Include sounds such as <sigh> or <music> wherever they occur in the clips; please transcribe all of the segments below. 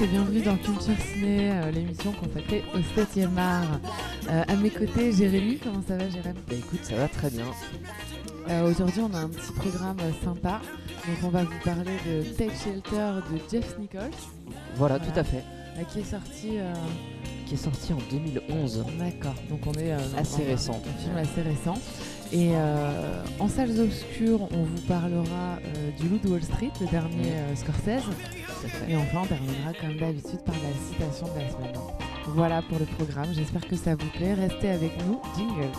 à tous et bienvenue dans Culture Ciné, euh, l'émission consacrée au 7e art. Euh, à mes côtés, Jérémy, comment ça va Jérémy Bah écoute, ça va très bien. Euh, Aujourd'hui, on a un petit programme sympa. Donc, on va vous parler de Take Shelter de Jeff Nichols, Voilà, Voilà. tout à fait. euh, qui est sorti. euh, Qui est sorti en 2011. D'accord, donc on est. euh, Assez récent. Un film assez récent. Et euh, en salles obscures, on vous parlera euh, du Loup de Wall Street, le dernier Scorsese. Et enfin, on terminera comme d'habitude par la citation de la semaine. Voilà pour le programme. J'espère que ça vous plaît. Restez avec nous. Jingle.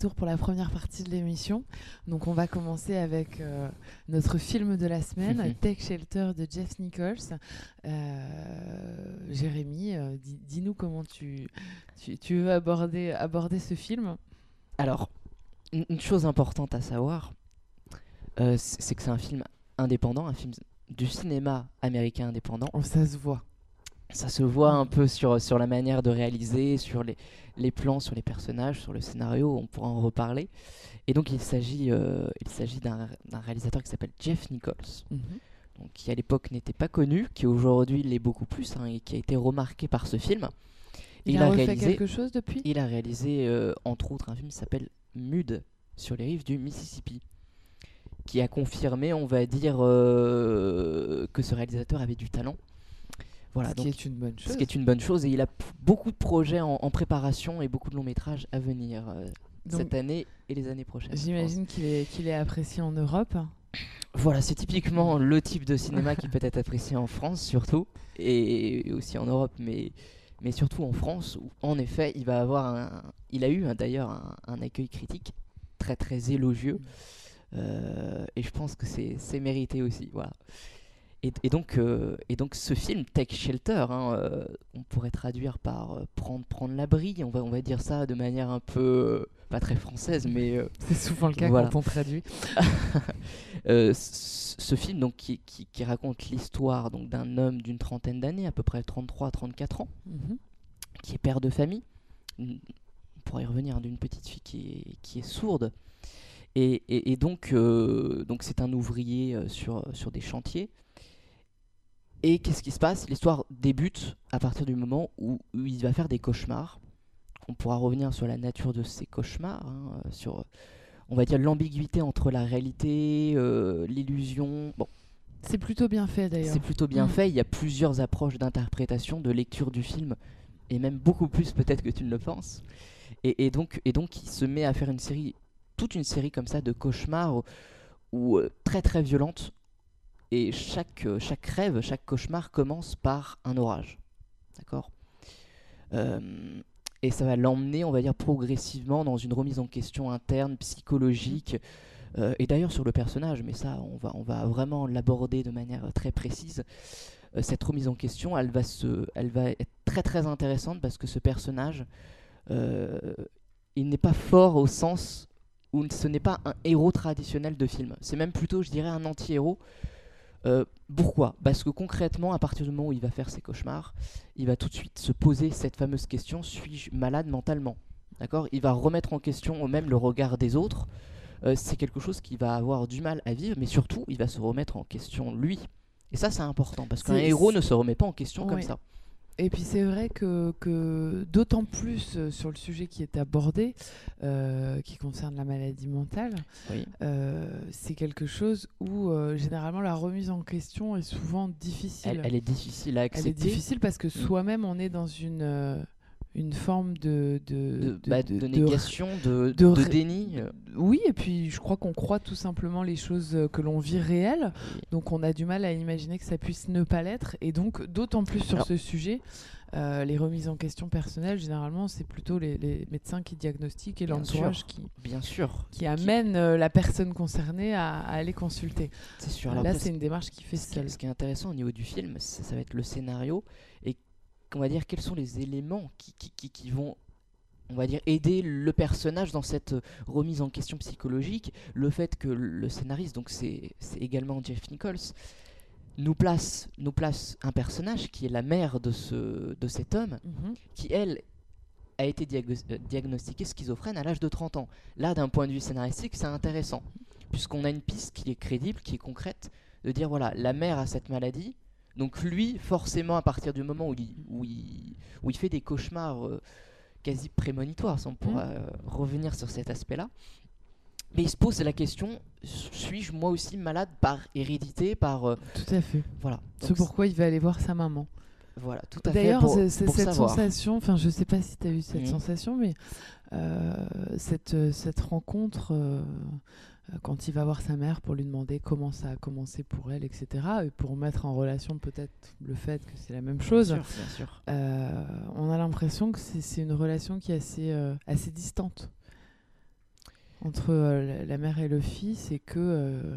Retour pour la première partie de l'émission. Donc, on va commencer avec euh, notre film de la semaine, Mhm. Take Shelter de Jeff Nichols. Euh, Jérémy, euh, dis- dis-nous comment tu, tu, tu veux aborder, aborder ce film. Alors, une chose importante à savoir, c'est c'est que c'est un film indépendant, un film du cinéma américain indépendant. Oh, ça se voit. Ça se voit un peu sur, sur la manière de réaliser, sur les, les plans, sur les personnages, sur le scénario, on pourra en reparler. Et donc il s'agit euh, il s'agit d'un d'un réalisateur qui s'appelle Jeff Nichols, Mhm. donc, qui à l'époque n'était pas connu, qui aujourd'hui l'est beaucoup plus, hein, et qui a été remarqué par ce film. Il, a, refait quelque chose depuis? Il a réalisé euh, entre autres un film qui s'appelle Mud sur les rives du Mississippi, qui a confirmé, on va dire, euh, que ce réalisateur avait du talent. Voilà, Ce donc, qui est une bonne chose. ce qui est une bonne chose. Et il a beaucoup de projets en, en préparation et beaucoup de longs métrages à venir euh, Donc, cette année et les années prochaines. J'imagine qu'il est, qu'il est apprécié en Europe. Voilà, c'est typiquement le type de cinéma qui peut être apprécié en France surtout, et aussi en Europe, mais, mais surtout en France, où en effet, il va avoir un, il a eu hein, d'ailleurs un, un accueil critique très très élogieux, euh, et je pense que c'est c'est mérité aussi, voilà. Et, et donc, euh, et donc ce film Take Shelter, hein, euh, on pourrait traduire par euh, prendre prendre l'abri, on va on va dire ça de manière un peu pas très française, mais <laughs> C'est souvent le cas Voilà. quand on traduit. <laughs> Ce film donc, qui, qui- qui raconte l'histoire donc d'un homme d'une trentaine d'années, à peu près 33-34 ans, Mhm. qui est père de famille. On pourrait y revenir hein, d'une petite fille qui est, qui est sourde. Et, et- et donc, donc c'est un ouvrier sur, sur des chantiers. Et qu'est-ce qui se passe? L'histoire débute à partir du moment où, où il va faire des cauchemars. On pourra revenir sur la nature de ces cauchemars, hein, euh, sur, on va dire, l'ambiguïté entre la réalité, euh, l'illusion. Bon, C'est plutôt bien fait d'ailleurs. c'est plutôt bien Mm. fait. Il y a plusieurs approches d'interprétation, de lecture du film, et même beaucoup plus peut-être que tu ne le penses. Et, et donc, et donc, il se met à faire une série, toute une série comme ça de cauchemars, ou, euh, très très violentes. Et chaque, euh, chaque rêve, chaque cauchemar commence par un orage. D'accord? Euh, Et ça va l'emmener, on va dire, progressivement dans une remise en question interne, psychologique. Euh, et d'ailleurs sur le personnage, mais ça, on va, on va vraiment l'aborder de manière très précise. Cette remise en question, elle va, se, elle va être très très intéressante parce que ce personnage, il n'est pas fort au sens où ce n'est pas un héros traditionnel de film. C'est même plutôt, je dirais, un anti-héros. Euh, pourquoi? Parce que concrètement, à partir du moment où il va faire ses cauchemars, il va tout de suite se poser cette fameuse question suis-je malade mentalement? D'accord? Il va remettre en question même le regard des autres. Euh, c'est quelque chose qu'il va avoir du mal à vivre, mais surtout, il va se remettre en question lui. Et ça, c'est important parce qu'un héros ne se remet pas en question comme ça. Et puis c'est vrai que, que d'autant plus euh, sur le sujet qui est abordé, euh, qui concerne la maladie mentale, Oui. euh, c'est quelque chose où euh, généralement la remise en question est souvent difficile. Elle, elle est difficile à Elle accepter. est difficile parce que soi-même on est dans une, une forme de, de, de, de- bah, de- de de- négation, de, déni. euh, Oui, et puis je crois qu'on croit tout simplement les choses euh, que l'on vit réelles, Oui. donc on a du mal à imaginer que ça puisse ne pas l'être, et donc d'autant plus sur Alors- ce sujet, euh, les remises en question personnelles, généralement c'est plutôt les, les médecins qui diagnostiquent et l'entourage qui, Bien sûr, qui amène la personne concernée à, à aller consulter. c'est sûr. Là c'est une démarche qui fait ce, seule. ce qui est intéressant au niveau du film, ça, ça va être le scénario et on va dire quels sont les éléments qui, qui, qui- qui vont on va dire aider le personnage dans cette euh, remise en question psychologique, le fait que le scénariste donc c'est également Jeff Nichols nous place, nous place un personnage qui est la mère de, ce, de cet homme, Mhm. qui elle a été euh, diagnostiquée schizophrène à l'âge de 30 ans. Là, d'un point de vue scénaristique, c'est intéressant, puisqu'on a une piste qui est crédible, qui est concrète, de dire voilà, la mère a cette maladie, donc lui, forcément, à partir du moment où il, où il, où il fait des cauchemars euh, quasi prémonitoires, si on pourra euh, revenir sur cet aspect-là, mais il se pose la question suis-je moi aussi malade par hérédité, par euh, Tout à fait. voilà. C'est pourquoi il va aller voir sa maman. Voilà, tout à fait. D'ailleurs, cette savoir. sensation, enfin, je sais pas si tu as eu cette Mhm. sensation, mais euh, cette, cette rencontre, euh, quand il va voir sa mère pour lui demander comment ça a commencé pour elle, etc., et pour mettre en relation peut-être le fait que c'est la même chose, Bien sûr, bien sûr. euh, on a l'impression que c'est une relation qui est assez, euh, assez distante entre euh, la- mère et le fils, et que. euh,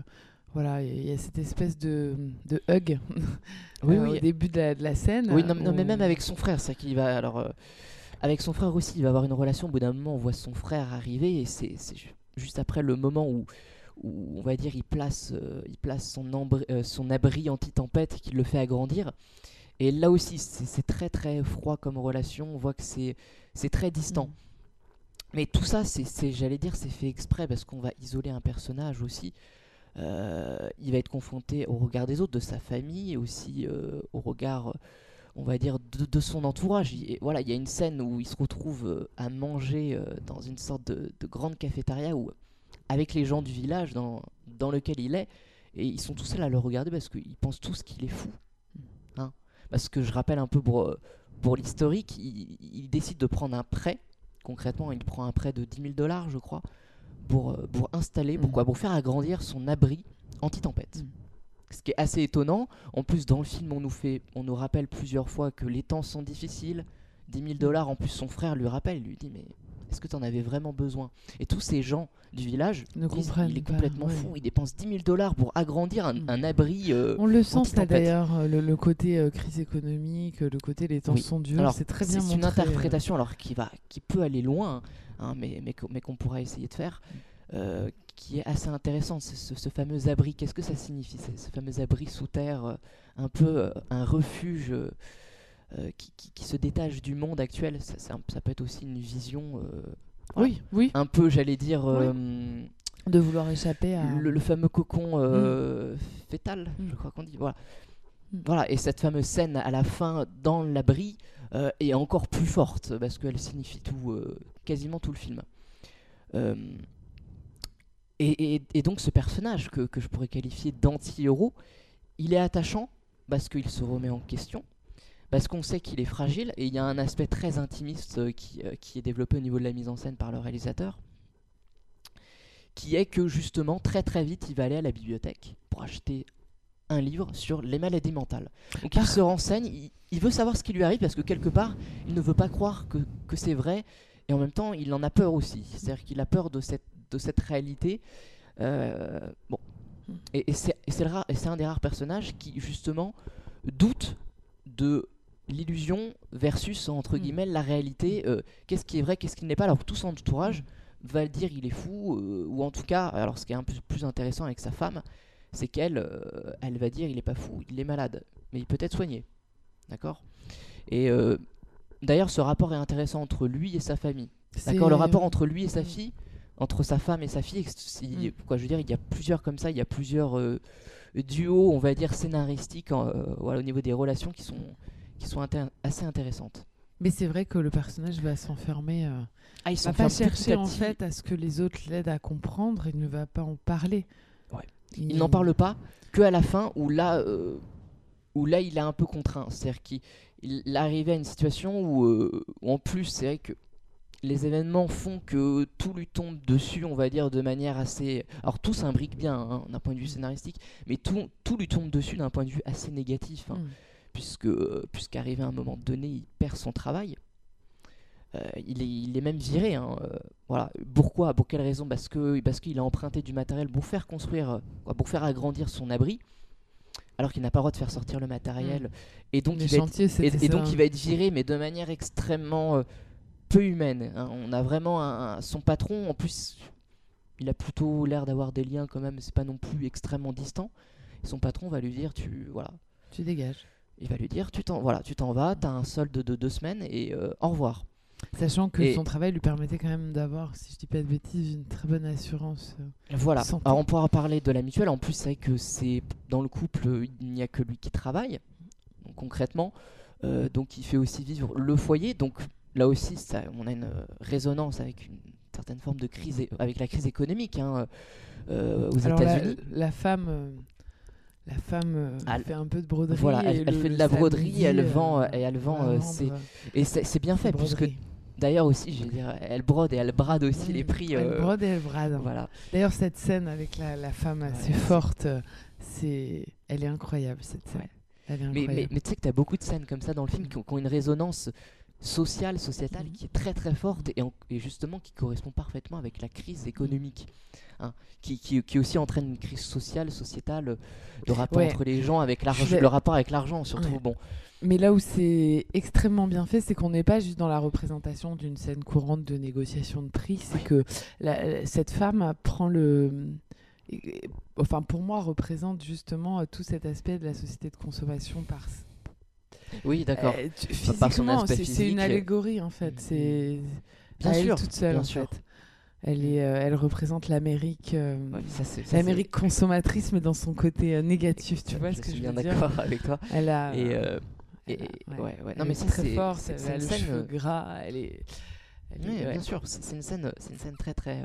voilà, il y a cette espèce de, de hug Oui, euh, oui. au début de la, de la scène. Oui, non, non, mais même avec son frère, c'est qu'il va. Alors, euh, avec son frère aussi, il va avoir une relation. Au bout d'un moment, on voit son frère arriver et c'est juste après le moment où, où on va dire, il place, euh, il place son, euh, son abri anti-tempête qui le fait agrandir. Et là aussi, c'est très très froid comme relation. On voit que c'est très distant. Mm. Mais tout ça, c'est, c'est- j'allais dire, c'est fait exprès parce qu'on va isoler un personnage aussi. Euh, il va être confronté au regard des autres, de sa famille, et aussi euh, au regard, on va dire, de, de son entourage. Il, et voilà, il y a une scène où il se retrouve euh, à manger euh, dans une sorte de, de grande cafétéria où, avec les gens du village dans, dans lequel il est, et ils sont tous seuls à le regarder parce qu'ils pensent tous qu'il est fou. Hein parce que je rappelle un peu pour, euh, pour l'historique, il, il décide de prendre un prêt. Concrètement, il prend un prêt de 10 000 dollars, je crois, pour, pour installer, pourquoi Pour faire agrandir son abri anti-tempête. Mm. Ce qui est assez étonnant. En plus, dans le film, on nous, fait, on nous rappelle plusieurs fois que les temps sont difficiles. 10 000 dollars, en plus, son frère lui rappelle, lui dit Mais est-ce que tu en avais vraiment besoin? Et tous ces gens du village Ne disent comprennent Il est pas, complètement ouais. fou, il dépense 10 000 dollars pour agrandir un, Mm. un abri. euh, On le sent ça d'ailleurs, euh, le, le côté euh, crise économique, le côté les temps Oui. sont durs, c'est très bien C'est une interprétation alors qui va, qui peut aller loin, hein, mais mais mais qu'on pourra essayer de faire, euh, qui est assez intéressante. C'est Ce, ce fameux abri, qu'est-ce que ça signifie c'est Ce fameux abri sous terre, euh, un peu euh, un refuge qui, qui- qui se détache du monde actuel? Ça, peut être aussi une vision, voilà, Oui, oui, un peu, j'allais dire. Oui. de vouloir échapper à. le, le fameux cocon euh, fœtal, Mm. je crois qu'on dit. Voilà. Mm. voilà. Et cette fameuse scène à la fin dans l'abri euh, est encore plus forte parce qu'elle signifie tout, euh, quasiment tout le film. Euh, et, et- et donc ce personnage que, que je pourrais qualifier d'anti-héros, il est attachant parce qu'il se remet en question, parce qu'on sait qu'il est fragile, et il y a un aspect très intimiste euh, qui, euh, qui est développé au niveau de la mise en scène par le réalisateur, qui est que justement très très vite il va aller à la bibliothèque pour acheter un livre sur les maladies mentales. Donc il se renseigne, il, il veut savoir ce qui lui arrive parce que quelque part il ne veut pas croire que, que c'est vrai et en même temps il en a peur aussi. C'est-à-dire qu'il a peur de cette, de cette réalité. Euh, bon. Et, et c'est un des rares personnages qui justement doute de l'illusion versus entre Mm. guillemets la réalité. euh, qu'est-ce qui est vrai, qu'est-ce qui n'est pas. Alors tout son entourage va le dire il est fou euh, ou en tout cas alors ce qui est un peu plus intéressant avec sa femme c'est qu'elle elle va dire il est pas fou il est malade mais il peut être soigné d'accord? Et d'ailleurs ce rapport est intéressant entre lui et sa famille d'accord? Le rapport entre lui et sa fille entre sa femme et sa fille c'est- Mm. je veux dire il y a plusieurs comme ça il y a plusieurs euh, duos on va dire scénaristiques euh, voilà, au niveau des relations qui sont qui sont intér- assez intéressantes Mais c'est vrai que le personnage va s'enfermer. euh, ah ils va pas chercher en fait à ce que les autres l'aident à comprendre. Il ne va pas en parler. Ouais. il n'en parle pas que à la fin où là euh, où là il est un peu contraint c'est à dire qu'il il arrive à une situation où, où en plus c'est vrai que les événements font que tout lui tombe dessus on va dire de manière assez alors tout s'imbrique bien hein, d'un point de vue scénaristique mais tout, tout lui tombe dessus d'un point de vue assez négatif hein, Mm. puisque euh, puisqu'arrivé à un moment donné il perd son travail Euh, il, est, il est même viré. hein, euh, voilà. Pourquoi? Pour quelle raison? Parce que parce qu'il a emprunté du matériel pour faire construire, pour faire agrandir son abri, alors qu'il n'a pas le droit de faire sortir le matériel. Et donc Les il va être, chantiers, et, donc il va être viré, mais de manière extrêmement euh, peu humaine. hein. On a vraiment un- un- son patron. En plus, il a plutôt l'air d'avoir des liens quand même. C'est pas non plus extrêmement distant. Son patron va lui dire tu voilà, Tu dégages. il va lui dire tu t'en voilà, tu t'en vas, t'as un solde de deux semaines et euh, au revoir. Sachant que Et- son travail lui permettait quand même d'avoir, si je dis pas de bêtises, une très bonne assurance. euh. Voilà. Santé. Alors on pourra parler de la mutuelle. En plus, c'est vrai que c'est dans le couple, il n'y a que lui qui travaille. Donc, concrètement, Euh, donc il fait aussi vivre le foyer. Donc là aussi, ça, on a une euh, résonance avec une certaine forme de crise, avec la crise économique hein, euh, aux la, États-Unis. la femme, euh, la femme Elle- fait un peu de broderie. Voilà, elle, elle le- fait de la broderie, elle vend, et elle vend. c'est- et c'est bien fait, puisque d'ailleurs aussi, je veux dire, elle brode et elle brade aussi les Mm. prix. Elle euh, brode et elle brade. voilà. D'ailleurs, cette scène avec la, la femme assez Ouais, forte, c'est, elle est incroyable cette scène. Ouais. Elle est Mais, mais, incroyable. mais tu sais que tu as beaucoup de scènes comme ça dans le film qui ont, qui ont une résonance sociale, sociétale Mhm. qui est très très forte et, en- et justement qui correspond parfaitement avec la crise économique. hein, qui, qui, qui aussi entraîne une crise sociale, sociétale, euh, le rapport Ouais. entre les gens, avec l'argent, le rapport avec l'argent surtout. Ouais. Bon, Mais là où c'est extrêmement bien fait, c'est qu'on n'est pas juste dans la représentation d'une scène courante de négociation de prix, c'est que la- cette femme prend le... Enfin, pour moi, représente justement euh, tout cet aspect de la société de consommation par... oui, d'accord. Euh, physiquement, c'est une allégorie en fait. C'est Bien elle sûr, toute seule bien en sûr. fait. Elle est, euh, elle représente l'Amérique, euh, Ouais, l'Amérique consommatrice, mais dans son côté euh, négatif. Tu vois je ce que suis je bien veux dire? d'accord avec toi. Elle a, Et, euh, et- ouais, ouais. Elle Non, mais très c'est- forte. c'est- Elle a une le scène, cheveu euh, gras. Elle est. elle Oui, est- ouais. bien sûr, c'est une scène, c'est une scène très très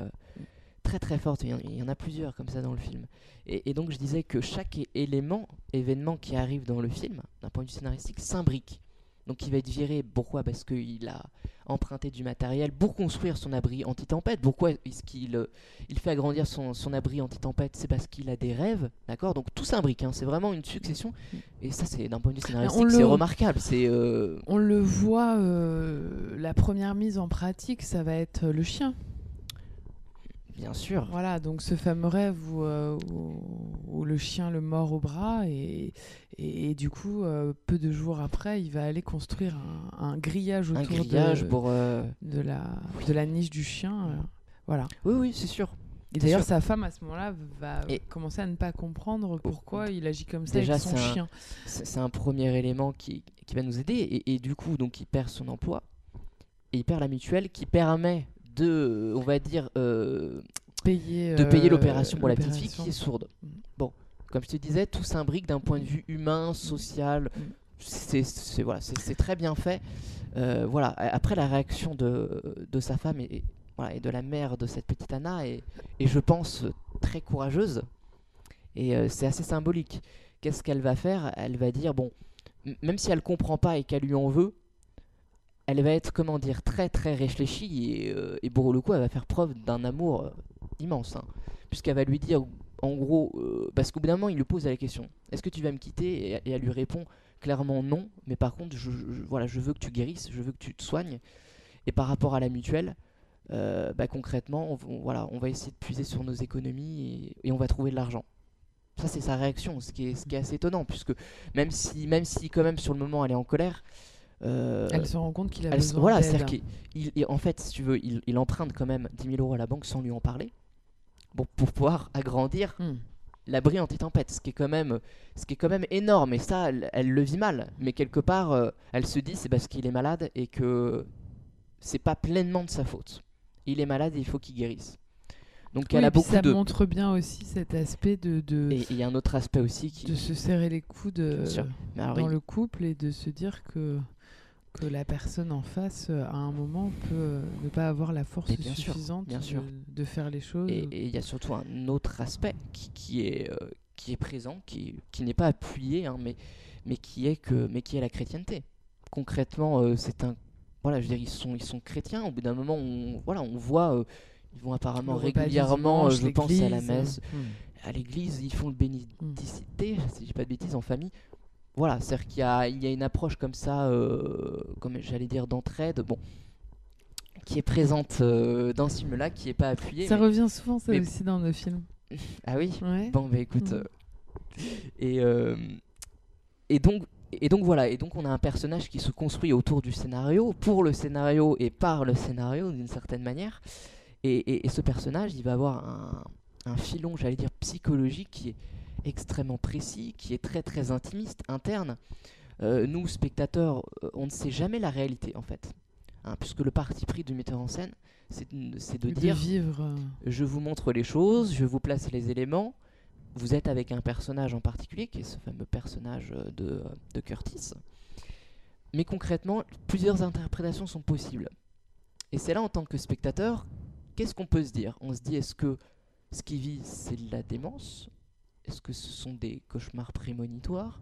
très très forte. Il y, en, il y en a plusieurs comme ça dans le film. Et, et donc je disais que chaque élément, événement qui arrive dans le film, d'un point de vue scénaristique, s'imbrique. Donc il va être viré. Pourquoi? Parce qu'il a emprunté du matériel pour construire son abri anti-tempête. Pourquoi est-ce qu'il euh, il fait agrandir son, son abri anti-tempête? C'est parce qu'il a des rêves, d'accord? Donc tout s'imbrique. hein. C'est vraiment une succession. Et ça, c'est d'un point de vue scénaristique, le- c'est remarquable. C'est euh, On le voit, euh, la première mise en pratique, ça va être le chien. Bien sûr. Voilà, donc ce fameux rêve où, euh, où- où le chien le mord au bras et, et, et du coup, euh, peu de jours après, il va aller construire un, un grillage Un autour grillage de, pour. euh, de, la, de la niche du chien. voilà. Oui, oui, c'est sûr. Et d'ailleurs, sa femme, à ce moment-là, va Et- commencer à ne pas comprendre pourquoi il agit comme ça Déjà, avec son c'est un- chien. C'est c'est un premier élément qui, qui va nous aider. Et, et du coup, donc, il perd son emploi. Et il perd la mutuelle qui permet de, on va dire, euh, Payer, de payer euh, l'opération pour la petite fille qui est sourde. Mm. Bon, comme je te disais, tout s'imbrique d'un point de vue humain, social. Mm. C'est voilà, très bien fait. Euh, voilà. Après, la réaction de, de sa femme et, et- voilà, et de la mère de cette petite Anna est, est, je pense, très courageuse. Et euh, c'est assez symbolique. Qu'est-ce qu'elle va faire? Elle va dire bon, même si elle comprend pas et qu'elle lui en veut, elle va être, comment dire, très très réfléchie et, euh, pour le coup, elle va faire preuve d'un amour euh, immense. hein. Puisqu'elle va lui dire, en gros, euh, parce qu'au bout d'un moment, il lui pose la question est-ce que tu vas me quitter? Et, elle lui répond clairement non, mais par contre, je, voilà, je veux que tu guérisses, je veux que tu te soignes. Et par rapport à la mutuelle, euh, bah, concrètement, on, voilà, on va essayer de puiser sur nos économies et, et on va trouver de l'argent. Ça, c'est sa réaction, ce qui, est, ce qui est assez étonnant, puisque même si, même si quand même sur le moment elle est en colère, euh, Elle se rend compte qu'il a elle besoin voilà, c'est-à-dire qu'il il- il- en fait, si tu veux, il, il emprunte quand même 10 000 euros à la banque sans lui en parler, pour, pour pouvoir agrandir Hmm. l'abri anti-tempête, ce qui est quand même, ce qui est quand même énorme. Et ça, elle, elle le vit mal, mais quelque part, euh, elle se dit c'est parce qu'il est malade et que c'est pas pleinement de sa faute. Il est malade et il faut qu'il guérisse. Donc Oui, elle a beaucoup ça de. montre bien aussi cet aspect de, de, Et il y a un autre aspect aussi qui. de se serrer les coudes euh, dans le couple et de se dire que, que la personne en face, euh, à un moment, peut euh, ne pas avoir la force bien suffisante bien de, sûr. de faire les choses. Et il y a surtout un autre aspect qui, qui est, euh, qui est présent, qui, qui n'est pas appuyé, hein, mais, mais, qui est que, mais qui est la chrétienté. Concrètement, euh, c'est un. Voilà, je veux dire, ils sont, ils sont chrétiens. Au bout d'un moment, on, voilà, on voit. euh, ils vont apparemment Le régulièrement, dimanche, je pense, à la messe. hmm. À l'église, ils font le bénédicité, si je dis pas de bêtises, en famille. Voilà, c'est-à-dire qu'il y a, il y a une approche comme ça, euh, comme j'allais dire, d'entraide, bon, qui est présente euh, dans ce film-là, qui n'est pas appuyée. Ça mais- revient souvent, ça mais- aussi, dans nos films. Ah oui? Ouais. Bon, bah écoute. Mm. euh, et, et, donc, et donc voilà, et donc on a un personnage qui se construit autour du scénario, pour le scénario et par le scénario d'une certaine manière. Et, et- et ce personnage, il va avoir un, un filon, j'allais dire, psychologique qui est extrêmement précis, qui est très très intimiste, interne. Euh, nous, spectateurs, euh, on ne sait jamais la réalité en fait. Hein, puisque le parti pris du metteur en scène, c'est de, dire vivre. Euh. je vous montre les choses, je vous place les éléments. Vous êtes avec un personnage en particulier, qui est ce fameux personnage de, de Curtis. Mais concrètement, plusieurs interprétations sont possibles. Et c'est là, en tant que spectateur, qu'est-ce qu'on peut se dire? On se dit, est-ce que ce qui vit, c'est de la démence? Est-ce que ce sont des cauchemars prémonitoires?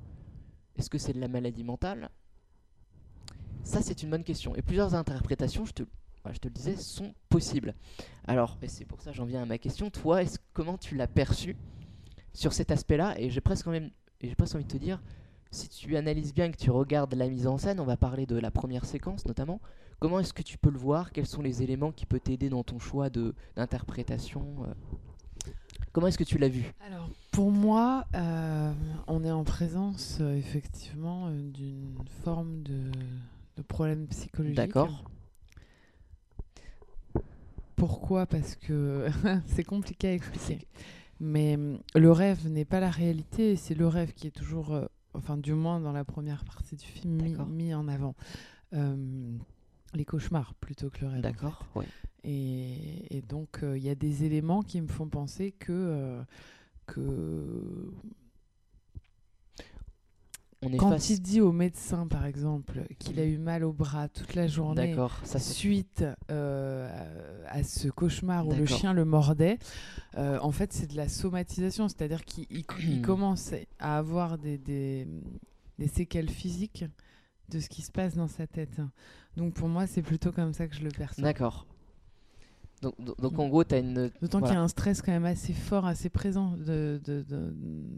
Est-ce que c'est de la maladie mentale? Ça, c'est une bonne question. Et plusieurs interprétations, je te, je te le disais, sont possibles. Alors, et c'est pour ça que j'en viens à ma question. Toi, comment tu l'as perçu sur cet aspect-là? Et j'ai presque, même, j'ai presque envie de te dire, si tu analyses bien, que tu regardes la mise en scène, on va parler de la première séquence notamment, comment est-ce que tu peux le voir? Quels sont les éléments qui peuvent t'aider dans ton choix d'interprétation euh? Comment est-ce que tu l'as vu? Alors, pour moi, euh, on est en présence euh, effectivement d'une forme de, de problème psychologique. D'accord. Pourquoi? Parce que <laughs> c'est compliqué à expliquer. Mais le rêve n'est pas la réalité, c'est le rêve qui est toujours enfin du moins dans la première partie du film, mis, en avant. Les cauchemars plutôt que le rêve. D'accord, oui. Et, donc, euh, il y a des éléments qui me font penser que, euh, que quand il dit au médecin, par exemple, qu'il a eu mal au bras toute la journée suite euh, à ce cauchemar où le chien le mordait, euh, en fait, c'est de la somatisation, c'est-à-dire qu'il <clears throat> commence à avoir des, des, des, séquelles physiques de ce qui se passe dans sa tête. Donc pour moi, c'est plutôt comme ça que je le perçois. D'accord. Donc, donc, en gros, tu as une. D'autant qu'il y a un stress quand même assez fort, assez présent de, de,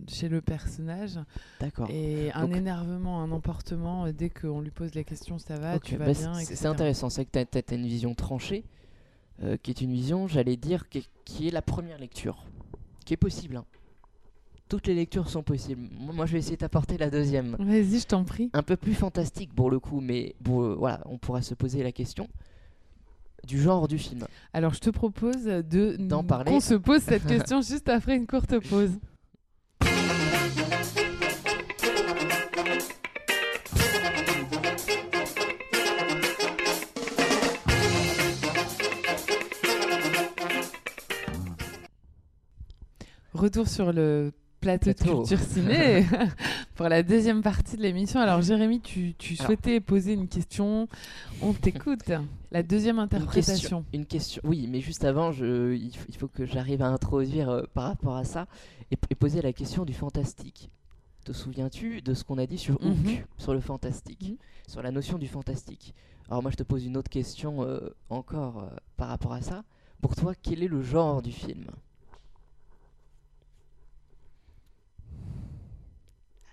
chez le personnage. D'accord. Et un énervement, un emportement, euh, dès qu'on lui pose la question, ça va, tu vas bah, bien. C'est intéressant, c'est que tu as, une vision tranchée, euh, qui est une vision, j'allais dire, qui, est la première lecture, qui est possible. Hein. Toutes les lectures sont possibles. Moi, je vais essayer d'apporter la deuxième. Vas-y, je t'en prie. Un peu plus fantastique pour le coup, mais bon, voilà, on pourra se poser la question du genre du film. Alors je te propose de d'en parler. Qu'on se pose cette <laughs> question juste après une courte pause. Retour sur le plateau de culture ciné <laughs> pour la deuxième partie de l'émission. Alors Jérémy, tu, souhaitais poser une question. On t'écoute. La deuxième interprétation. Une question, oui, mais juste avant, je, il, faut que j'arrive à introduire euh, par rapport à ça et, poser la question du fantastique. Te souviens-tu de ce qu'on a dit sur mhm. sur le fantastique, mhm. sur la notion du fantastique? Alors moi, je te pose une autre question euh, encore euh, par rapport à ça. Pour toi, quel est le genre du film?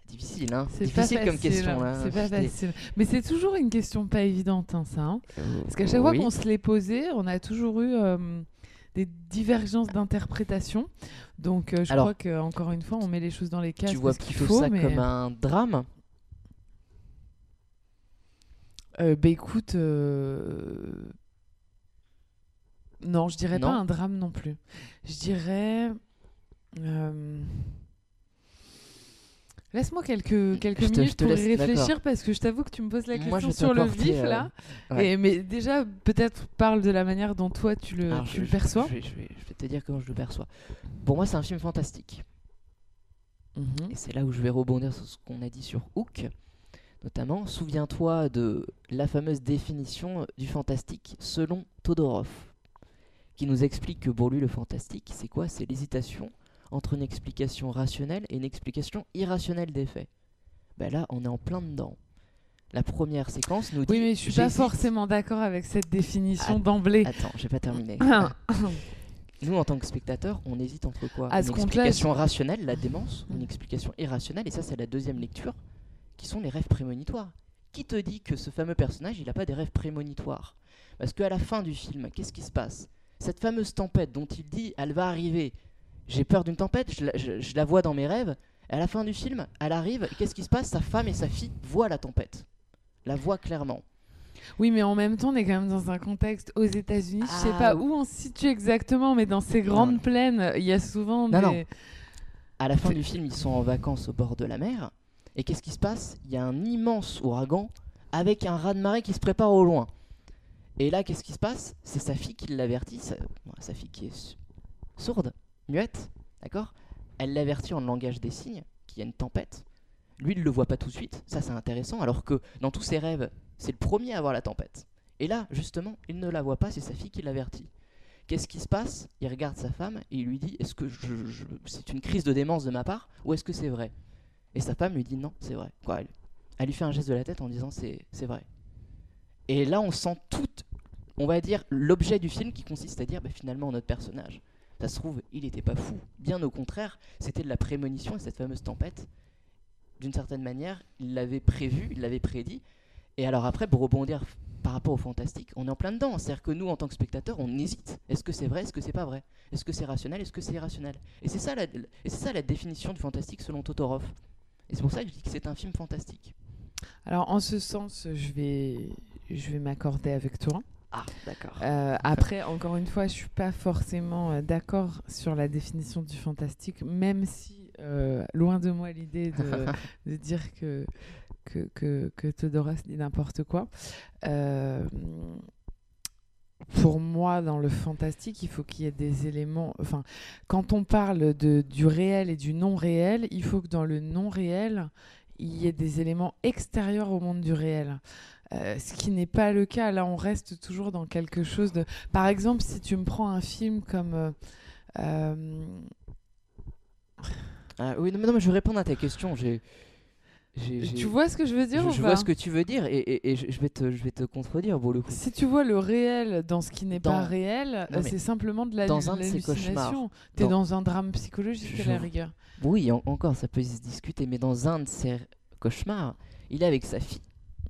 Difficile, hein. C'est difficile comme question. Hein, c'est pas facile. Mais c'est toujours une question pas évidente, hein, ça. Hein. Euh, Parce qu'à chaque fois qu'on se l'est posé, on a toujours eu euh, des divergences d'interprétation. Donc euh, je crois que encore une fois, on met les choses dans les cases. Tu vois plutôt ça comme un drame? Bah écoute. Non, je dirais pas un drame non plus. Je dirais. Laisse-moi quelques, quelques minutes pour réfléchir parce que je t'avoue que tu me poses la question sur le vif là. Euh, Et, mais déjà, peut-être parle de la manière dont toi tu le, tu le perçois. Je, vais, te dire comment je le perçois. Pour moi, c'est un film fantastique. Mhm. Et c'est là où je vais rebondir sur ce qu'on a dit sur Hook. Notamment, souviens-toi de la fameuse définition du fantastique selon Todorov, qui nous explique que pour lui, le fantastique, c'est quoi? C'est l'hésitation entre une explication rationnelle et une explication irrationnelle des faits. Ben là, on est en plein dedans. La première séquence nous dit. Oui, mais je suis pas forcément d'accord avec cette définition d'emblée. Attends, j'ai pas terminé. <laughs> Nous, en tant que spectateurs, on hésite entre quoi? Une explication rationnelle, la démence, une explication irrationnelle, et ça, c'est la deuxième lecture, qui sont les rêves prémonitoires. Qui te dit que ce fameux personnage, il n'a pas des rêves prémonitoires? Parce qu'à la fin du film, qu'est-ce qui se passe? Cette fameuse tempête dont il dit, elle va arriver, j'ai peur d'une tempête, je la, vois dans mes rêves. À la fin du film, elle arrive, qu'est-ce qui se passe? Sa femme et sa fille voient la tempête. La voient clairement. Oui, mais en même temps, on est quand même dans un contexte aux États-Unis. Je sais pas ah. où on se situe exactement, mais dans ces grandes plaines, il y a souvent des. À la fin du film, ils sont en vacances au bord de la mer. Et qu'est-ce qui se passe? Il y a un immense ouragan avec un raz-de-marée qui se prépare au loin. Et là, qu'est-ce qui se passe? C'est sa fille qui l'avertit, sa, sa fille qui est sourde, muette, d'accord Elle l'avertit en langage des signes qu'il y a une tempête. Lui, il ne le voit pas tout de suite, ça c'est intéressant, alors que dans tous ses rêves, c'est le premier à voir la tempête. Et là, justement, il ne la voit pas, c'est sa fille qui l'avertit. Qu'est-ce qui se passe? Il regarde sa femme et il lui dit Est-ce que c'est une crise de démence de ma part ou est-ce que c'est vrai? Et sa femme lui dit Non, c'est vrai. Quoi, elle, lui fait un geste de la tête en disant C'est vrai. Et là, on sent tout, on va dire, l'objet du film qui consiste à dire bah, finalement, notre personnage, ça se trouve, il n'était pas fou. Bien au contraire, c'était de la prémonition et cette fameuse tempête. D'une certaine manière, il l'avait prévu, il l'avait prédit. Et alors après, pour rebondir par rapport au fantastique, on est en plein dedans. C'est-à-dire que nous, en tant que spectateurs, on hésite. Est-ce que c'est vrai Est-ce que c'est pas vrai? Est-ce que c'est rationnel Est-ce que c'est irrationnel? Et c'est ça, la, ça la définition du fantastique selon Totoroff. Et c'est pour ça que je dis que c'est un film fantastique. Alors, en ce sens, je vais, je vais m'accorder avec toi. Ah, d'accord. Euh, après, encore une fois, je suis pas forcément euh, d'accord sur la définition du fantastique, même si, euh, loin de moi l'idée de, <laughs> de dire que que, que, que dit n'importe quoi. Euh, pour moi, dans le fantastique, il faut qu'il y ait des éléments. Enfin, quand on parle de, du réel et du non réel, il faut que dans le non réel, il y ait des éléments extérieurs au monde du réel. Euh, ce qui n'est pas le cas. Là, on reste toujours dans quelque chose de. Par exemple, si tu me prends un film comme. Euh, ah, oui, non, mais non, mais je vais répondre à ta question. J'ai tu vois ce que je veux dire Je, ou je vois ce que tu veux dire et, et, je, vais te, je vais te contredire pour le coup. Si tu vois le réel dans ce qui n'est pas réel, c'est simplement de la dans un hallucination. T'es dans... dans un drame psychologique à la rigueur. Oui, encore, ça peut se discuter, mais dans un de ces cauchemars, il est avec sa fille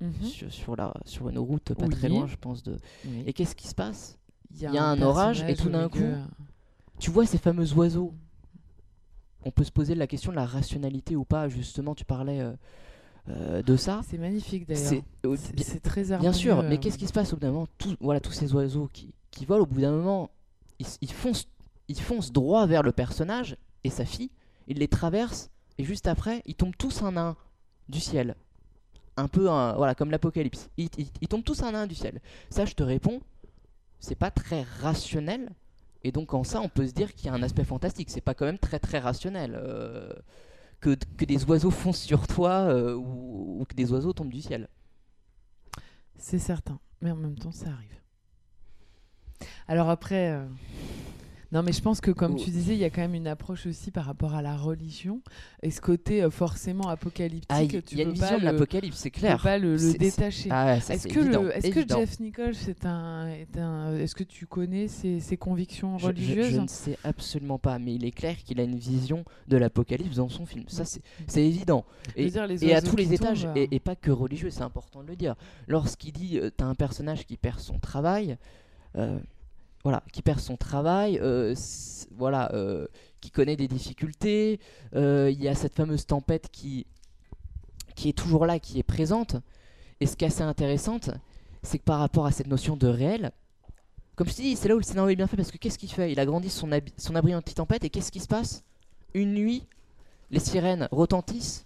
mhm. sur, sur, la, sur une route pas très loin, je pense. De... Et qu'est-ce qui se passe? Il y a, un, orage et tout d'un coup, tu vois ces fameux oiseaux? On peut se poser la question de la rationalité ou pas. Justement, tu parlais euh, euh, de ça. C'est magnifique d'ailleurs. C'est très harmonieux. Bien sûr, mais qu'est-ce qui se passe au bout d'un moment? Voilà, tous ces oiseaux qui, qui volent, au bout d'un moment, ils, foncent, ils foncent droit vers le personnage et sa fille. Ils les traversent et juste après, ils tombent tous un un du ciel. Un peu, voilà, comme l'apocalypse. Ils, tombent tous un un du ciel. Ça, je te réponds, c'est pas très rationnel et donc en ça, on peut se dire qu'il y a un aspect fantastique. C'est pas quand même très très rationnel. Euh, que, que, des oiseaux foncent sur toi euh, ou, que des oiseaux tombent du ciel. C'est certain, mais en même temps ça arrive. Alors après, euh, non, mais je pense que, comme tu disais, il y a quand même une approche aussi par rapport à la religion et ce côté euh, forcément apocalyptique. Ah, il y a une vision de l'apocalypse, c'est clair. Tu peux pas le, détacher. Ah, est-ce que, est que Jeff Nichols, un, est un est-ce que tu connais ses, ses convictions religieuses je, ne sais absolument pas, mais il est clair qu'il a une vision de l'apocalypse dans son film. Ça, c'est évident. Et, et à tous les étages, euh. et, pas que religieux, c'est important de le dire. Lorsqu'il dit, euh, tu as un personnage qui perd son travail voilà, qui perd son travail, euh, voilà, euh, qui connaît des difficultés. Euh, il y a cette fameuse tempête qui, qui est toujours là, qui est présente. Et ce qui est assez intéressant, c'est que par rapport à cette notion de réel, comme je te dis, c'est là où le scénario est bien fait parce que qu'est-ce qu'il fait? Il agrandit son, son abri anti-tempête et qu'est-ce qui se passe? Une nuit, les sirènes retentissent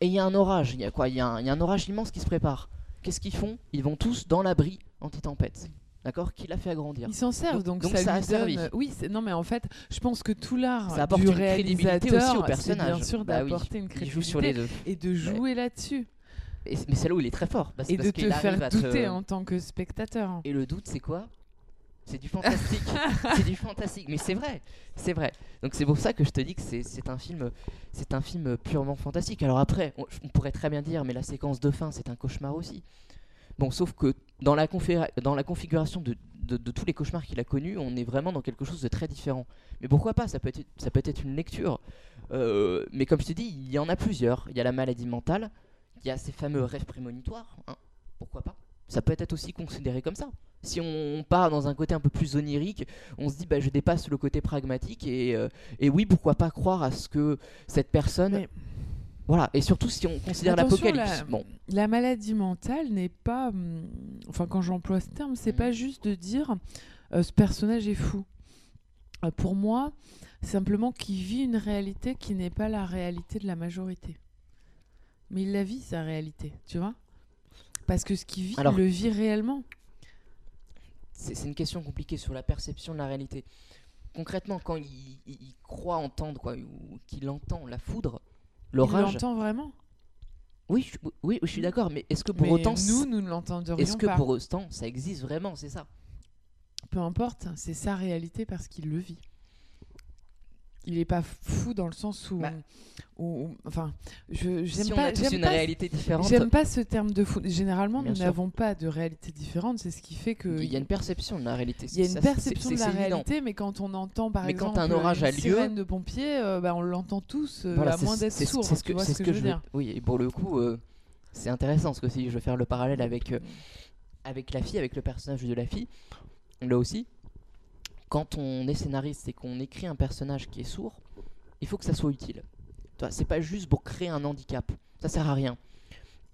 et il y a un orage. Il y a quoi? Il y, y, a un orage immense qui se prépare. Qu'est-ce qu'ils font? Ils vont tous dans l'abri anti-tempête d'accord, qui l'a fait agrandir. Ils s'en servent, donc, ça, a servi. Oui, non, mais en fait, je pense que tout l'art du réalisateur, aussi au personnage. bien sûr bah d'apporter une crédibilité sur les deux. et de jouer là-dessus. mais c'est là où il est très fort. et de te faire douter en tant que spectateur. Et le doute, c'est quoi? C'est du fantastique. <laughs> c'est du fantastique. Mais c'est vrai. C'est vrai. Donc c'est pour ça que je te dis que c'est un film c'est un film purement fantastique. Alors après, on, pourrait très bien dire mais la séquence de fin, c'est un cauchemar aussi. Bon, sauf que dans la, dans la configuration de, tous les cauchemars qu'il a connus, on est vraiment dans quelque chose de très différent. Mais pourquoi pas Ça peut être, ça peut être une lecture. Euh, mais comme je t'ai dit, il y en a plusieurs. Il y a la maladie mentale, il y a ces fameux rêves prémonitoires. Hein. Pourquoi pas Ça peut être aussi considéré comme ça. Si on part dans un côté un peu plus onirique, on se dit bah, je dépasse le côté pragmatique et, euh, et oui, pourquoi pas croire à ce que cette personne. Voilà, et surtout si on considère l'apocalypse. La, bon. la maladie mentale n'est pas. Hum, enfin, quand j'emploie ce terme, c'est mm. pas juste de dire euh, ce personnage est fou. Euh, pour moi, simplement qu'il vit une réalité qui n'est pas la réalité de la majorité. Mais il la vit, sa réalité, tu vois? Parce que ce qu'il vit, Alors- il le vit réellement. C'est une question compliquée sur la perception de la réalité. Concrètement, quand il, il- il croit entendre, quoi, ou qu'il entend la foudre, l'orage. l'entend vraiment? Oui, je, oui, je suis d'accord, mais est-ce que pour Mais autant. nous, nous ne l'entendrions Est-ce que pas. pour autant ça existe vraiment? C'est ça Peu importe, c'est sa réalité parce qu'il le vit. Il n'est pas fou dans le sens où, Bah. où- où- enfin, je j'aime Si pas, j'aime une pas- réalité différente, J'aime pas ce terme de fou. Généralement, Bien nous n'avons pas de réalité différente. C'est ce qui fait que il y a une perception de la réalité. il y a une Ça, perception de la évident. réalité, mais quand on entend par Mais quand exemple un orage une a lieu- de pompiers, euh, bah, on l'entend tous, euh, Voilà, à moins d'être sourd. c'est ce que, ce je veux dire Oui, et pour le coup, euh, c'est intéressant parce que si je veux faire le parallèle avec, avec la fille, avec le personnage de la fille, là aussi, quand on est scénariste et qu'on écrit un personnage qui est sourd, il faut que ça soit utile. C'est pas juste pour créer un handicap, ça sert à rien.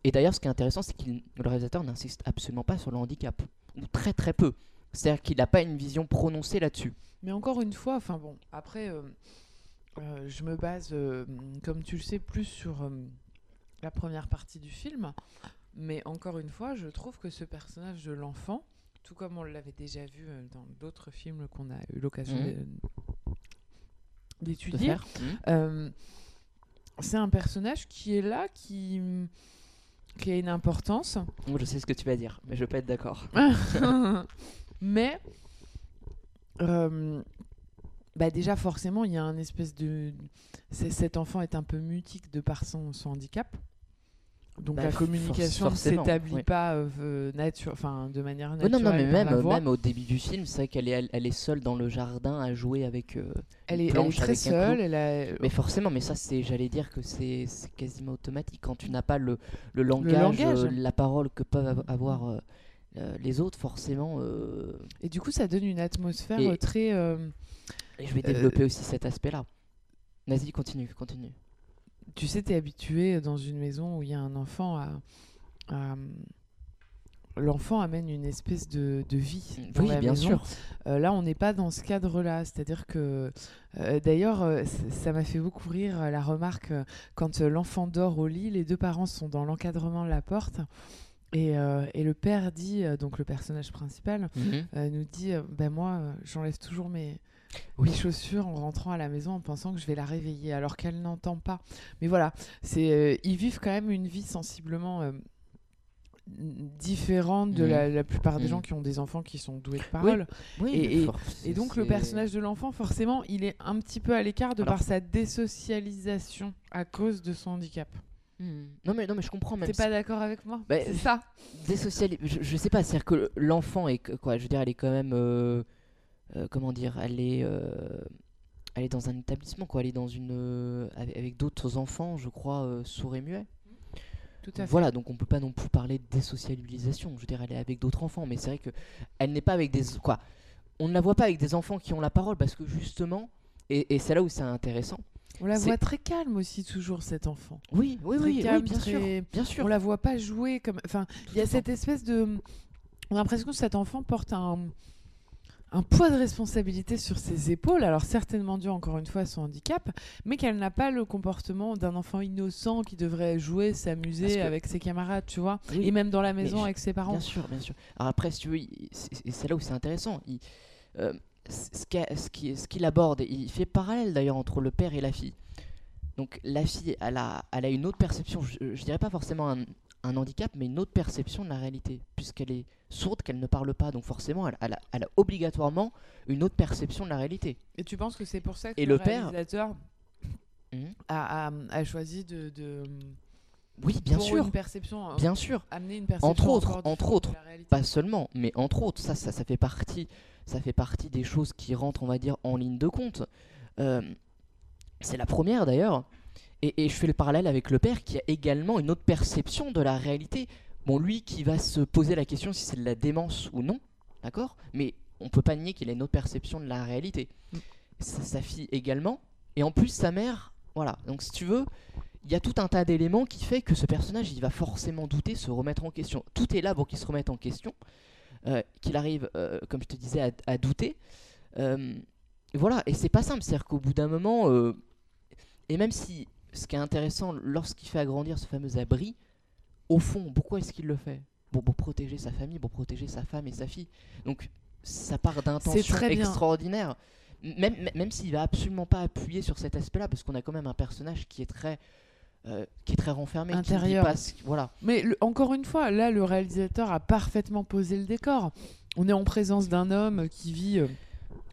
Et d'ailleurs, ce qui est intéressant, c'est que le réalisateur n'insiste absolument pas sur le handicap, ou très très peu. C'est-à-dire qu'il n'a pas une vision prononcée là-dessus. Mais encore une fois, enfin bon, après, euh, euh, je me base, euh, comme tu le sais, plus sur la première partie du film. Mais encore une fois, je trouve que ce personnage de l'enfant, tout comme on l'avait déjà vu euh, dans d'autres films qu'on a eu l'occasion de- De d'étudier. Mhm. euh, c'est un personnage qui est là, qui, qui a une importance. Moi, je sais ce que tu vas dire, mais je vais pas être d'accord. <laughs> Mais euh, bah déjà forcément il y a un espèce de cet enfant est un peu mutique de par son, son handicap. Donc Bah, la communication ne s'établit oui. pas euh, nature, de manière naturelle. non, non, mais même, voix. même au début du film, c'est vrai qu'elle est, elle, elle est seule dans le jardin à jouer avec. euh, elle est, elle est planche très seule. Elle a, Mais forcément, mais ça, c'est, j'allais dire que c'est, quasiment automatique quand tu n'as pas le, le langage, langage. euh, la parole que peuvent av- avoir euh, euh, les autres, forcément. euh, Et du coup ça donne une atmosphère Et- euh, très. euh, Et je vais Euh, développer aussi cet aspect-là. Vas-y, continue, continue. Tu sais, tu es habitué dans une maison où il y a un enfant à. à- L'enfant amène une espèce de, de vie dans oui, la bien maison. sûr. Euh, là, on n'est pas dans ce cadre-là. C'est-à-dire que, euh, d'ailleurs, euh, ça m'a fait beaucoup rire la remarque quand l'enfant dort au lit, les deux parents sont dans l'encadrement de la porte. Et, euh, et le père dit, euh, donc le personnage principal, Mhm. euh, nous dit Ben Moi, j'enlève toujours mes, Oui. mes chaussures en rentrant à la maison en pensant que je vais la réveiller, alors qu'elle n'entend pas. Mais voilà, c'est euh, ils vivent quand même une vie sensiblement. euh, différente de Mhm. la, la plupart des Mhm. gens qui ont des enfants qui sont doués de parole. Oui, Et- et- for- Et donc le personnage de l'enfant, forcément, il est un petit peu à l'écart de Alors- par sa désocialisation à cause de son handicap. Mhm. Non, mais, non, mais je comprends même. T'es pas d'accord avec moi? Bah, C'est ça. Désociali- je, je sais pas, c'est-à-dire que l'enfant est quoi, je veux dire, elle est quand même, euh, comment dire, elle est, euh, elle est dans un établissement quoi, elle est dans une, euh, avec, d'autres enfants, je crois, euh, sourds et muets. Tout à fait. Voilà, donc on peut pas non plus parler de désocialisation. Je veux dire, elle est avec d'autres enfants, mais c'est vrai que elle n'est pas avec des quoi. On ne la voit pas avec des enfants qui ont la parole parce que justement, et, et c'est là où c'est intéressant. On la voit très calme aussi toujours cet enfant. Oui, oui, Très oui, bien sûr, très- bien sûr. On la voit pas jouer comme. Enfin, il y a cette espèce de. On a l'impression que cet enfant porte un un poids de responsabilité sur ses épaules, alors certainement dû encore une fois à son handicap, mais qu'elle n'a pas le comportement d'un enfant innocent qui devrait jouer, s'amuser que- avec ses camarades, tu vois, Oui. et même dans la Mais maison je- avec ses parents. Bien sûr, bien sûr. Alors après, si tu veux, c'est là où c'est intéressant. Il, euh, ce qu'il aborde, il fait parallèle d'ailleurs entre le père et la fille. Donc la fille, elle a, elle a une autre perception, je, je dirais pas forcément un, un handicap, mais une autre perception de la réalité, puisqu'elle est sourde, qu'elle ne parle pas. Donc forcément, elle, elle a, elle a obligatoirement une autre perception de la réalité. Et tu penses que c'est pour ça que Et le, le père réalisateur Mhm. a, a- a choisi de, de Oui, bien pour sûr, une perception, euh, bien sûr. amener une perception Entre autres, entre autres, pas seulement, mais entre autres, ça, ça, ça fait partie, ça fait partie des choses qui rentrent, on va dire, en ligne de compte. Euh, c'est la première d'ailleurs, et, et je fais le parallèle avec le père qui a également une autre perception de la réalité. Bon, lui qui va se poser la question si c'est de la démence ou non, d'accord? Mais on peut pas nier qu'il a une autre perception de la réalité. Mm. Sa, sa fille également, et en plus sa mère, voilà. Donc si tu veux, il y a tout un tas d'éléments qui fait que ce personnage, il va forcément douter, se remettre en question. Tout est là pour qu'il se remette en question, euh, qu'il arrive, euh, comme je te disais, à, à douter. Euh, voilà, et c'est pas simple, c'est-à-dire qu'au bout d'un moment, et même si ce qui est intéressant lorsqu'il fait agrandir ce fameux abri, au fond, pourquoi est-ce qu'il le fait? Bon, pour protéger sa famille, pour protéger sa femme et sa fille. Donc ça part d'intentions extraordinaires. Même, même- s'il va absolument pas appuyer sur cet aspect-là, parce qu'on a quand même un personnage qui est très, euh, qui est très renfermé, qui dit Intérieur. pas ce- voilà. Mais le- encore une fois, là, le réalisateur a parfaitement posé le décor. On est en présence d'un homme qui vit euh,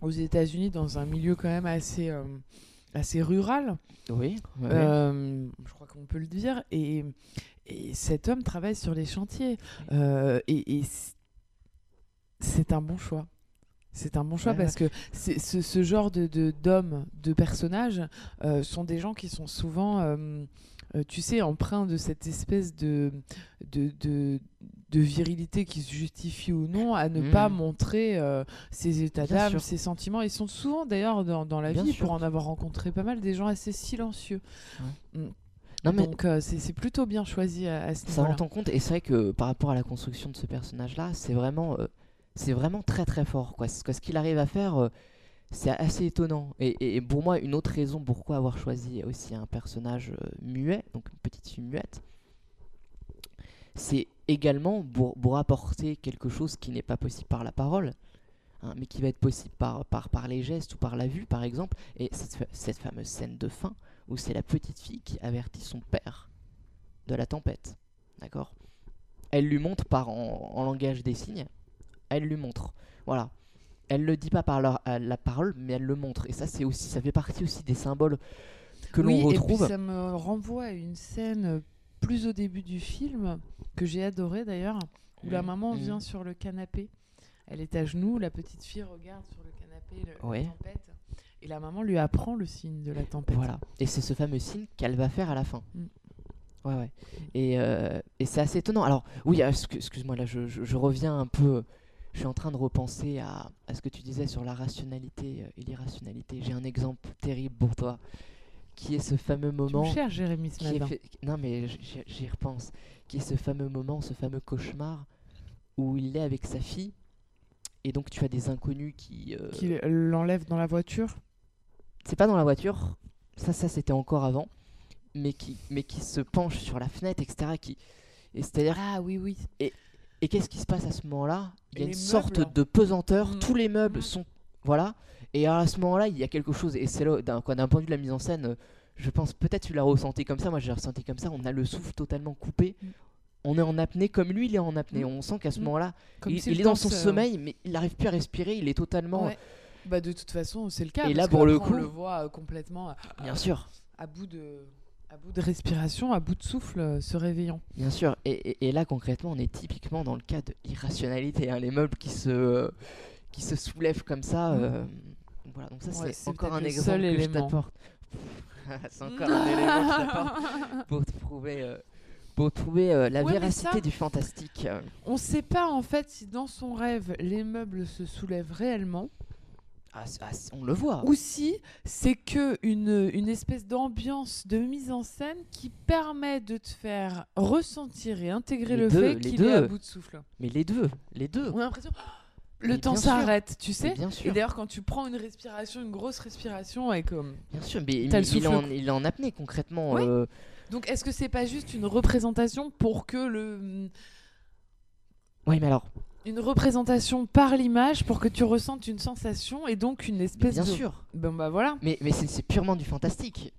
aux États-Unis dans un milieu quand même assez, euh, assez rural. Oui. ouais, je crois qu'on peut le dire. Et, et cet homme travaille sur les chantiers. Euh, et c'est un bon choix. C'est un bon choix Ouais, parce que ce, ce genre de d'hommes, de, personnages, euh, sont des gens qui sont souvent, euh, euh, tu sais, empreints de cette espèce de, de, de, de virilité qui se justifie ou non à ne pas montrer euh, ses états d'âme, ses sentiments. Ils sont souvent d'ailleurs dans, dans la Bien vie, sûr. pour en avoir rencontré pas mal, des gens assez silencieux. Non mais Donc euh, c'est plutôt bien choisi à, à ce ça niveau-là. rend en compte et c'est vrai que par rapport à la construction de ce personnage là c'est vraiment euh, c'est vraiment très très fort quoi. Ce que- ce qu'il arrive à faire euh, c'est assez étonnant. Et, et- et pour moi une autre raison pourquoi avoir choisi aussi un personnage euh, muet donc une petite fille muette c'est également pour, pour apporter quelque chose qui n'est pas possible par la parole hein, mais qui va être possible par, par, par les gestes ou par la vue par exemple. Et cette fameuse scène de fin où c'est la petite fille qui avertit son père de la tempête D'accord? Elle lui montre par en, en langage des signes. Elle lui montre. Voilà. Elle le dit pas par leur- la parole, mais elle le montre. Et ça, c'est aussi, ça fait partie aussi des symboles que oui, l'on et puis retrouve. ça me renvoie à une scène plus au début du film, que j'ai adoré d'ailleurs, où la Mhm, maman mhm. vient sur le canapé. Elle est à genoux, la petite fille regarde sur le canapé le- la tempête. Et la maman lui apprend le signe de la tempête. Voilà. Et c'est ce fameux signe qu'elle va faire à la fin. Mm. Ouais, ouais. Et, euh, et c'est assez étonnant. Alors, oui, euh, excu- excuse-moi, là, je, je- je reviens un peu. Je suis en train de repenser à, à ce que tu disais sur la rationalité euh, et l'irrationalité. J'ai un exemple terrible pour toi, qui est ce fameux Tu moment. me cherches, Jérémy, ce matin. fait- Non, mais j'y repense. Qui est ce fameux moment, ce fameux cauchemar où il est avec sa fille. Et donc, tu as des inconnus qui. euh, Qui l'enlève dans la voiture. C'est pas dans la voiture, ça, ça c'était encore avant, mais qui, mais qui se penche sur la fenêtre, etc. Qui, et c'est-à-dire, Ah oui, oui. et qu'est-ce qui se passe à ce moment-là? Il y a Et une sorte meubles. de pesanteur, Mm. tous les meubles Mm. sont, voilà, et à ce moment-là, il y a quelque chose, et c'est là, d'un point de vue de la mise en scène, euh, je pense peut-être tu l'as ressenti comme ça, moi j'ai ressenti comme ça, on a le souffle totalement coupé. Mm. On est en apnée comme lui, il est en apnée. On sent qu'à ce moment-là, Comme il, est dans son euh, sommeil, mais il n'arrive plus à respirer. Il est totalement, ouais. Bah de toute façon, c'est le cas. Et là, pour le coup- on le voit euh, complètement à, bien sûr, à bout de, à bout de respiration, à bout de souffle, euh, se réveillant. Bien sûr, et, et- et là concrètement, on est typiquement dans le cas de l'irrationalité, hein, les meubles qui se, euh, qui se soulèvent comme ça. Mm. euh, voilà, donc ça Ouais, c'est encore un le exemple que je t'apporte. <laughs> c'est encore un élément que je t'apporte pour te prouver, euh, pour trouver euh, la Ouais, véracité ça- du fantastique. euh. On sait pas en fait si dans son rêve les meubles se soulèvent réellement Ah, ah, on le voit. ou si c'est que une, une espèce d'ambiance de mise en scène qui permet de te faire ressentir et intégrer Les le deux, fait qu'il est à bout de souffle. Mais les deux, les deux. On a l'impression oh, le Mais temps s'arrête, tu sais. bien Et sûr, d'ailleurs quand tu prends une respiration, une grosse respiration et comme bien sûr, mais, il, en, il est en apnée concrètement. Oui. euh, donc est-ce que c'est pas juste une représentation pour que le Oui, mais alors, une représentation par l'image pour que tu ressentes une sensation et donc une espèce bien de sûr. Bon bah voilà. Mais, mais c'est purement du fantastique.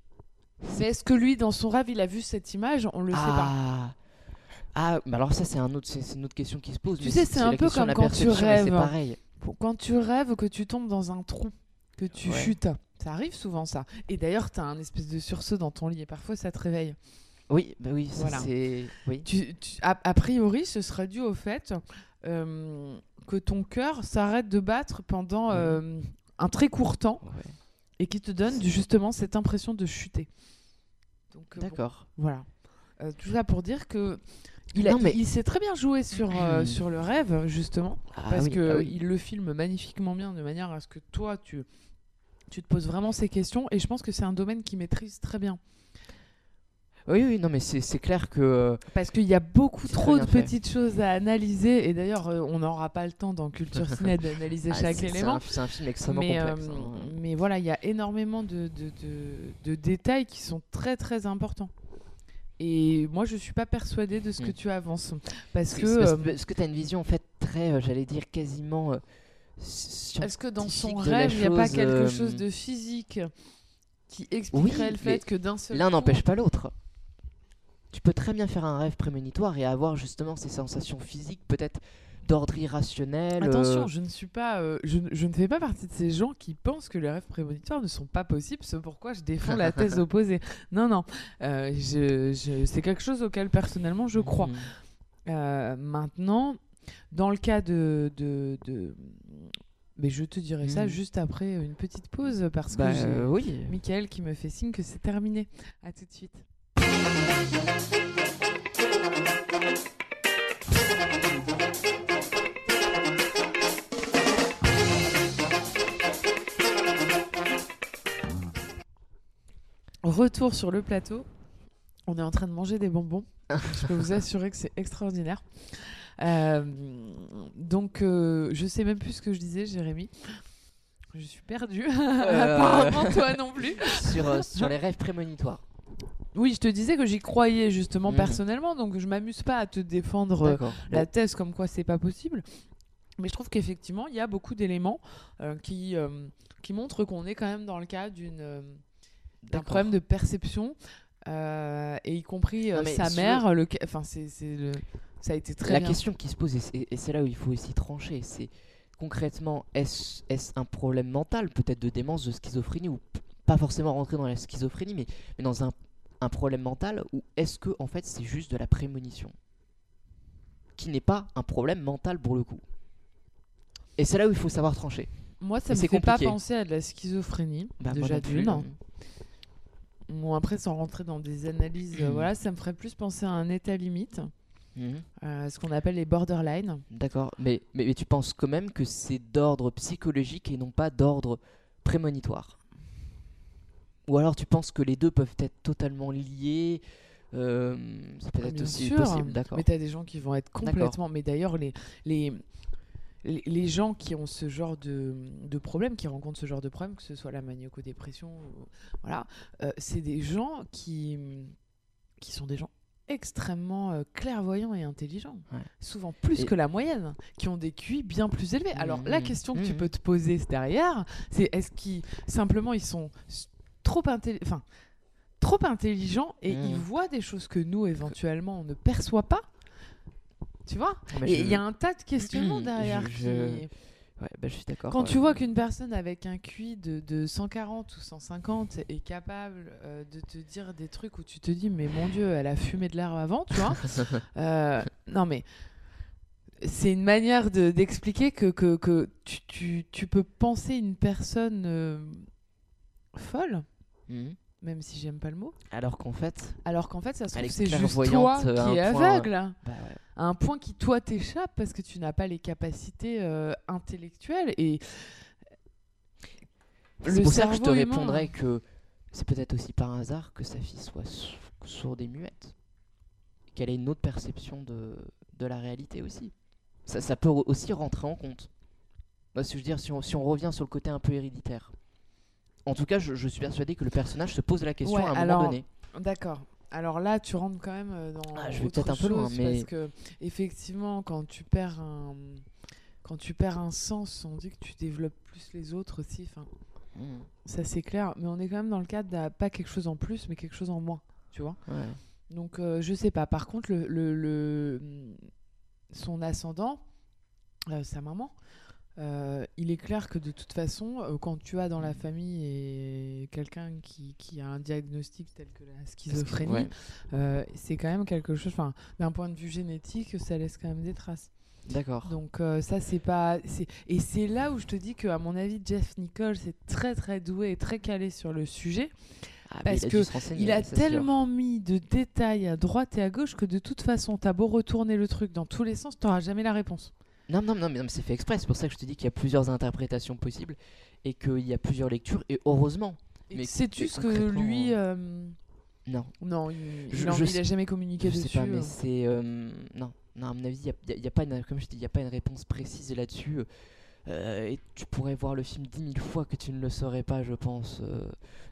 Mais est-ce que lui, dans son rêve, il a vu cette image? On le sait pas. ah. Ah, mais alors ça c'est un autre, c'est c'est une autre question qui se pose. Tu sais, c'est un peu comme quand tu rêves. C'est pareil. Quand tu rêves que tu tombes dans un trou, que tu Ouais. chutes, ça arrive souvent ça. Et d'ailleurs, tu as un espèce de sursaut dans ton lit et parfois ça te réveille. Oui, bah oui, ça Voilà. c'est. Oui. Tu, tu- a, a priori, ce serait dû au fait euh, que ton cœur s'arrête de battre pendant euh, un très court temps Ouais. et qui te donne justement cette impression de chuter. Euh, bon, D'accord. Voilà. Tout ça pour dire que il, a- Non, mais- il, sait très bien jouer sur, euh, <clears throat> sur le rêve, justement, Ah parce oui, que ah oui. il le filme magnifiquement bien, de manière à ce que toi, tu, tu te poses vraiment ces questions. Et je pense que c'est un domaine qu'il maîtrise très bien. Oui, oui, non, mais c'est clair que. euh, Parce qu'il y a beaucoup trop de fait. petites choses à analyser. Et d'ailleurs, euh, on n'aura pas le temps dans Culture <laughs> Ciné d'analyser ah, chaque c'est élément. un- C'est un, film extrêmement Mais, complexe. euh, hein. mais voilà, il y a énormément de, de, de- de détails qui sont très très importants. Et moi, je suis pas persuadée de ce que Mm. tu avances. Parce que. parce, parce que tu as une vision en fait très, j'allais dire, quasiment. Est-ce que dans son rêve, il n'y a pas quelque chose de physique qui expliquerait Oui, le fait que d'un seul L'un n'empêche pas l'autre. Tu peux très bien faire un rêve prémonitoire et avoir justement ces sensations physiques, peut-être d'ordre irrationnel. Attention, euh, je ne suis pas, euh, je, ne- je ne fais pas partie de ces gens qui pensent que les rêves prémonitoires ne sont pas possibles. C'est pourquoi je défends la <laughs> thèse opposée. Non, non, euh, je, je- c'est quelque chose auquel personnellement je crois. mhm. Maintenant, dans le cas de, de, de- mais je te dirai ça Mhm. juste après une petite pause parce Bah, que j'ai euh, oui. Michael qui me fait signe que c'est terminé. À tout de suite. Retour sur le plateau. On est en train de manger des bonbons. Je peux vous assurer que c'est extraordinaire. Euh, donc, euh, je sais même plus ce que je disais, Jérémy. Je suis perdue. <laughs> Apparemment, toi non plus. sur, euh, sur les rêves prémonitoires. Oui, je te disais que j'y croyais justement Mhm. personnellement, donc je m'amuse pas à te défendre euh, la Bon. thèse comme quoi c'est pas possible. Mais je trouve qu'effectivement, il y a beaucoup d'éléments euh, qui, euh, qui montrent qu'on est quand même dans le cas d'une euh, d'un problème de perception, et y compris Non, sa mère. Le... Enfin, c'est c'est le... ça a été très La bien. question qui se pose, et c'est- là où il faut aussi trancher, c'est concrètement, est-ce est un problème mental, peut-être de démence, de schizophrénie, ou p- pas forcément rentrer dans la schizophrénie, mais, mais dans un, un problème mental, ou est-ce que en fait c'est juste de la prémonition Qui n'est pas un problème mental pour le coup? Et c'est là où il faut savoir trancher. Moi, ça me fait pas penser à de la schizophrénie, Bah, déjà d'une. hein. Bon, après, sans rentrer dans des analyses, euh, <clears throat> voilà, ça me ferait plus penser à un état limite, Mhm. euh, ce qu'on appelle les borderline. D'accord, mais, mais, mais tu penses quand même que c'est d'ordre psychologique et non pas d'ordre prémonitoire? Ou alors tu penses que les deux peuvent être totalement liés euh, C'est peut-être Bien aussi sûr, possible, d'accord. Mais tu as des gens qui vont être complètement. Mais d'ailleurs, les, les, les, gens qui ont ce genre de, de problème, qui rencontrent ce genre de problème, que ce soit la maniaco-dépression, voilà, euh, c'est des gens qui, qui sont des gens extrêmement euh, clairvoyants et intelligents, Ouais. souvent plus Et- que la moyenne, qui ont des QI bien plus élevés. Alors la Mhm. question que tu Mhm. peux te poser derrière, c'est est-ce qu'ils simplement ils sont trop intelligents, enfin trop intelligents et Mhm. ils voient des choses que nous éventuellement on ne perçoit pas. Tu vois? Ah, mais Et je- il y a un tas de questionnements Je- derrière. je- qui- Ouais, bah, je suis d'accord. Quand ouais. tu vois qu'une personne avec un QI de, de 140 ou 150 est capable euh, de te dire des trucs où tu te dis mais mon dieu elle a fumé de l'herbe avant, tu vois? <laughs> Euh, Non mais c'est une manière de- d'expliquer que, que, que tu, tu, tu peux penser une personne euh, folle, Mhm. même si j'aime pas le mot, Alors qu'en fait, alors qu'en fait ça se trouve est c'est juste toi à qui es un point- aveugle bah, ouais. à un point qui toi t'échappe parce que tu n'as pas les capacités euh, intellectuelles et c'est pour ça que je te humain- répondrais que c'est peut-être aussi par hasard que sa fille soit sou- sourde et muette. Qu'elle ait une autre perception de, de la réalité aussi. Ça, ça peut aussi rentrer en compte. Moi, que je veux dire, si on, si on revient sur le côté un peu héréditaire. En tout cas, je, je suis persuadé que le personnage se pose la question Ouais, à un moment donné. D'accord. Alors là, tu rentres quand même euh, dans Ah, je vais peut-être un peu loin, mais- parce que effectivement, quand tu perds un quand tu perds un sens, on dit que tu développes plus les autres aussi. Enfin, Mhm. ça c'est clair. Mais on est quand même dans le cadre de pas quelque chose en plus, mais quelque chose en moins. Tu vois Ouais. Donc euh, je sais pas. Par contre, le, le- le- son ascendant, euh, sa maman, euh, il est clair que de toute façon, euh, quand tu as dans la famille quelqu'un qui, qui a un diagnostic tel que la schizophrénie, ouais. euh, c'est quand même quelque chose. Enfin, d'un point de vue génétique, ça laisse quand même des traces. D'accord. Donc ça c'est pas et c'est là où je te dis que à mon avis Jeff Nichols est très très doué et très calé sur le sujet. Ah, parce il a Il a sûr. tellement mis de détails à droite et à gauche que de toute façon, t'as beau retourner le truc dans tous les sens, t'auras jamais la réponse. Non, non, non, mais, non, mais c'est fait exprès. C'est pour ça que je te dis qu'il y a plusieurs interprétations possibles et qu'il y a plusieurs lectures. Et heureusement. Et Mais- sais-tu ce que lui, euh, euh, Non. Non, il, Je- il je il a jamais communiqué Je dessus. sais pas, mais euh. c'est. euh, non. non, à mon avis, il n'y a, y a pas une, comme je dis, il a pas une réponse précise là-dessus. Et tu pourrais voir le film dix mille fois que tu ne le saurais pas, je pense.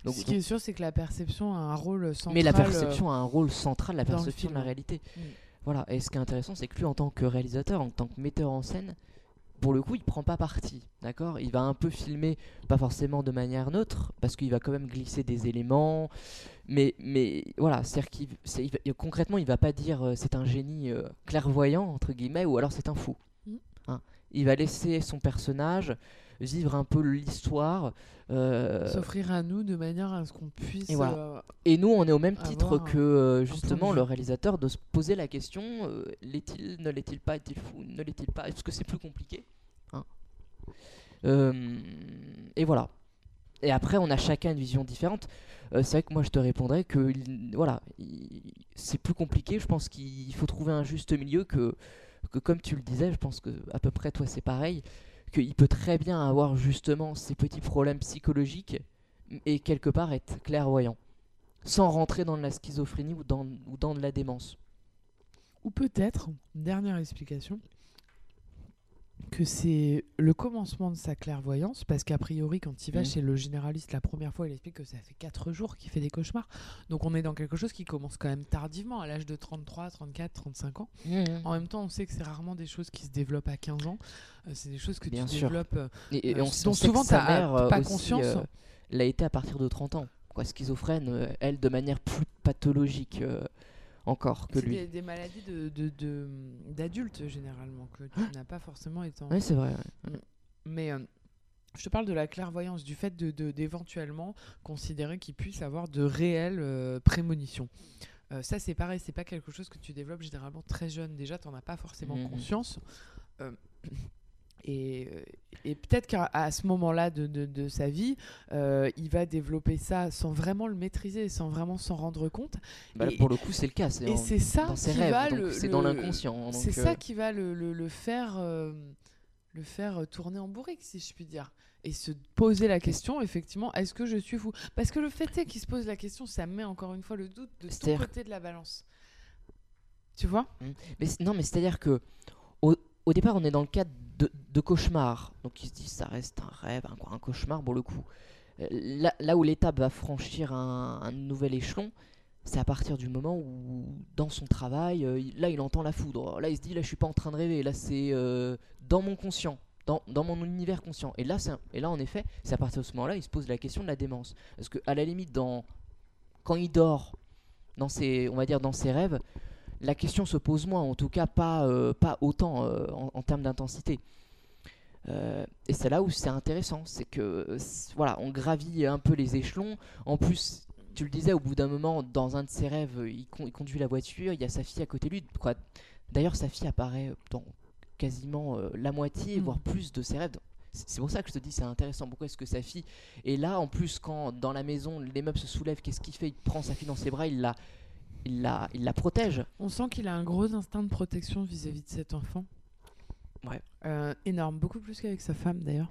Donc, Ce qui est sûr, c'est que la perception a un rôle central. mais la perception a un rôle central, la perception de la réalité. Mm. Voilà, et ce qui est intéressant, c'est que lui, en tant que réalisateur, en tant que metteur en scène, pour le coup, il prend pas parti, d'accord? Il va un peu filmer, pas forcément de manière neutre, parce qu'il va quand même glisser des éléments, mais, mais voilà, c'est-à-dire qu'il c'est- il concrètement, il va pas dire euh, c'est un génie euh, clairvoyant, entre guillemets, ou alors c'est un fou. Mm. Hein il va laisser son personnage vivre un peu l'histoire. euh, S'offrir à nous de manière à ce qu'on puisse. Et voilà. euh, Et nous, on est au même titre que euh, justement le réalisateur de se poser la question l'est-il, ne l'est-il pas, est-il fou, ne l'est-il pas Est-ce que c'est plus compliqué hein Et voilà. Et après, on a chacun une vision différente. Euh, c'est vrai que moi, je te répondrais que il- voilà, il- c'est plus compliqué. Je pense qu'il faut trouver un juste milieu que, que comme tu le disais, je pense que à peu près toi, c'est pareil. Qu'il peut très bien avoir justement ces petits problèmes psychologiques et quelque part être clairvoyant sans rentrer dans la schizophrénie ou dans, ou dans de la démence. Ou peut-être, dernière explication, que c'est le commencement de sa clairvoyance, parce qu'a priori, quand il va Mhm. chez le généraliste la première fois, il explique que ça fait 4 jours qu'il fait des cauchemars. Donc on est dans quelque chose qui commence quand même tardivement, à l'âge de 33, 34, 35 ans. En même temps, on sait que c'est rarement des choses qui se développent à 15 ans. Euh, c'est des choses que Bien tu sûr. développes. euh, Et, et Euh, on, dont on souvent mère euh, pas aussi, conscience. l'a été à partir de 30 ans. Quoi, schizophrène, elle, de manière plus pathologique encore que lui. des, des maladies de- de- de- d'adultes généralement, que tu n'as pas forcément étant. Oui, c'est vrai. ouais. Mais euh, je te parle de la clairvoyance, du fait de- d'éventuellement considérer qu'il puisse avoir de réelles euh, prémonitions. Euh, ça, c'est pareil, c'est pas quelque chose que tu développes généralement très jeune. Déjà, tu n'en as pas forcément Mhm. conscience. Euh, et et peut-être qu'à ce moment-là de, de- de sa vie, euh, il va développer ça sans vraiment le maîtriser, sans vraiment s'en rendre compte. Bah, Et- pour le coup, c'est le cas. Et c'est ça dans ses qui rêves. va le- C'est dans l'inconscient. C'est ça qui va le, le- le faire, euh, le faire tourner en bourrique, si je puis dire. Et se poser la question, effectivement, est-ce que je suis fou? Parce que le fait est qu'il se pose la question, ça met encore une fois le doute de C'est-à-dire- côté de la balance. Tu vois? Mais c- non, mais c'est-à-dire que au, au départ, on est dans le cadre de, cauchemar. Donc il se dit, ça reste un rêve, un, cauchemar pour le coup. Euh, Là, là où l'étape va franchir un, nouvel échelon, c'est à partir du moment où, dans son travail, euh, là, il entend la foudre. Là, il se dit, là, je suis pas en train de rêver. Là, c'est euh, dans mon conscient. Dans, dans mon univers conscient. Et là, et là, en effet, c'est à partir de ce moment-là, il se pose la question de la démence. Parce que, à la limite, dans, quand il dort, dans ses, on va dire dans ses rêves, la question se pose moins, en tout cas pas, euh, pas autant euh, en, en termes d'intensité. Euh, et c'est là où c'est intéressant, c'est que voilà, on gravit un peu les échelons. En plus, tu le disais, au bout d'un moment, dans un de ses rêves, il, con- il conduit la voiture, il y a sa fille à côté de lui. D'ailleurs, sa fille apparaît dans quasiment la moitié, Mm. voire plus de ses rêves. C'est pour ça que je te dis c'est intéressant. Pourquoi est-ce que sa fille est là? En plus, quand dans la maison les meubles se soulèvent, qu'est-ce qu'il fait? Il prend sa fille dans ses bras, il la, il la, il la protège. On sent qu'il a un gros instinct de protection vis-à-vis de cet enfant. Ouais. Euh, énorme, beaucoup plus qu'avec sa femme d'ailleurs.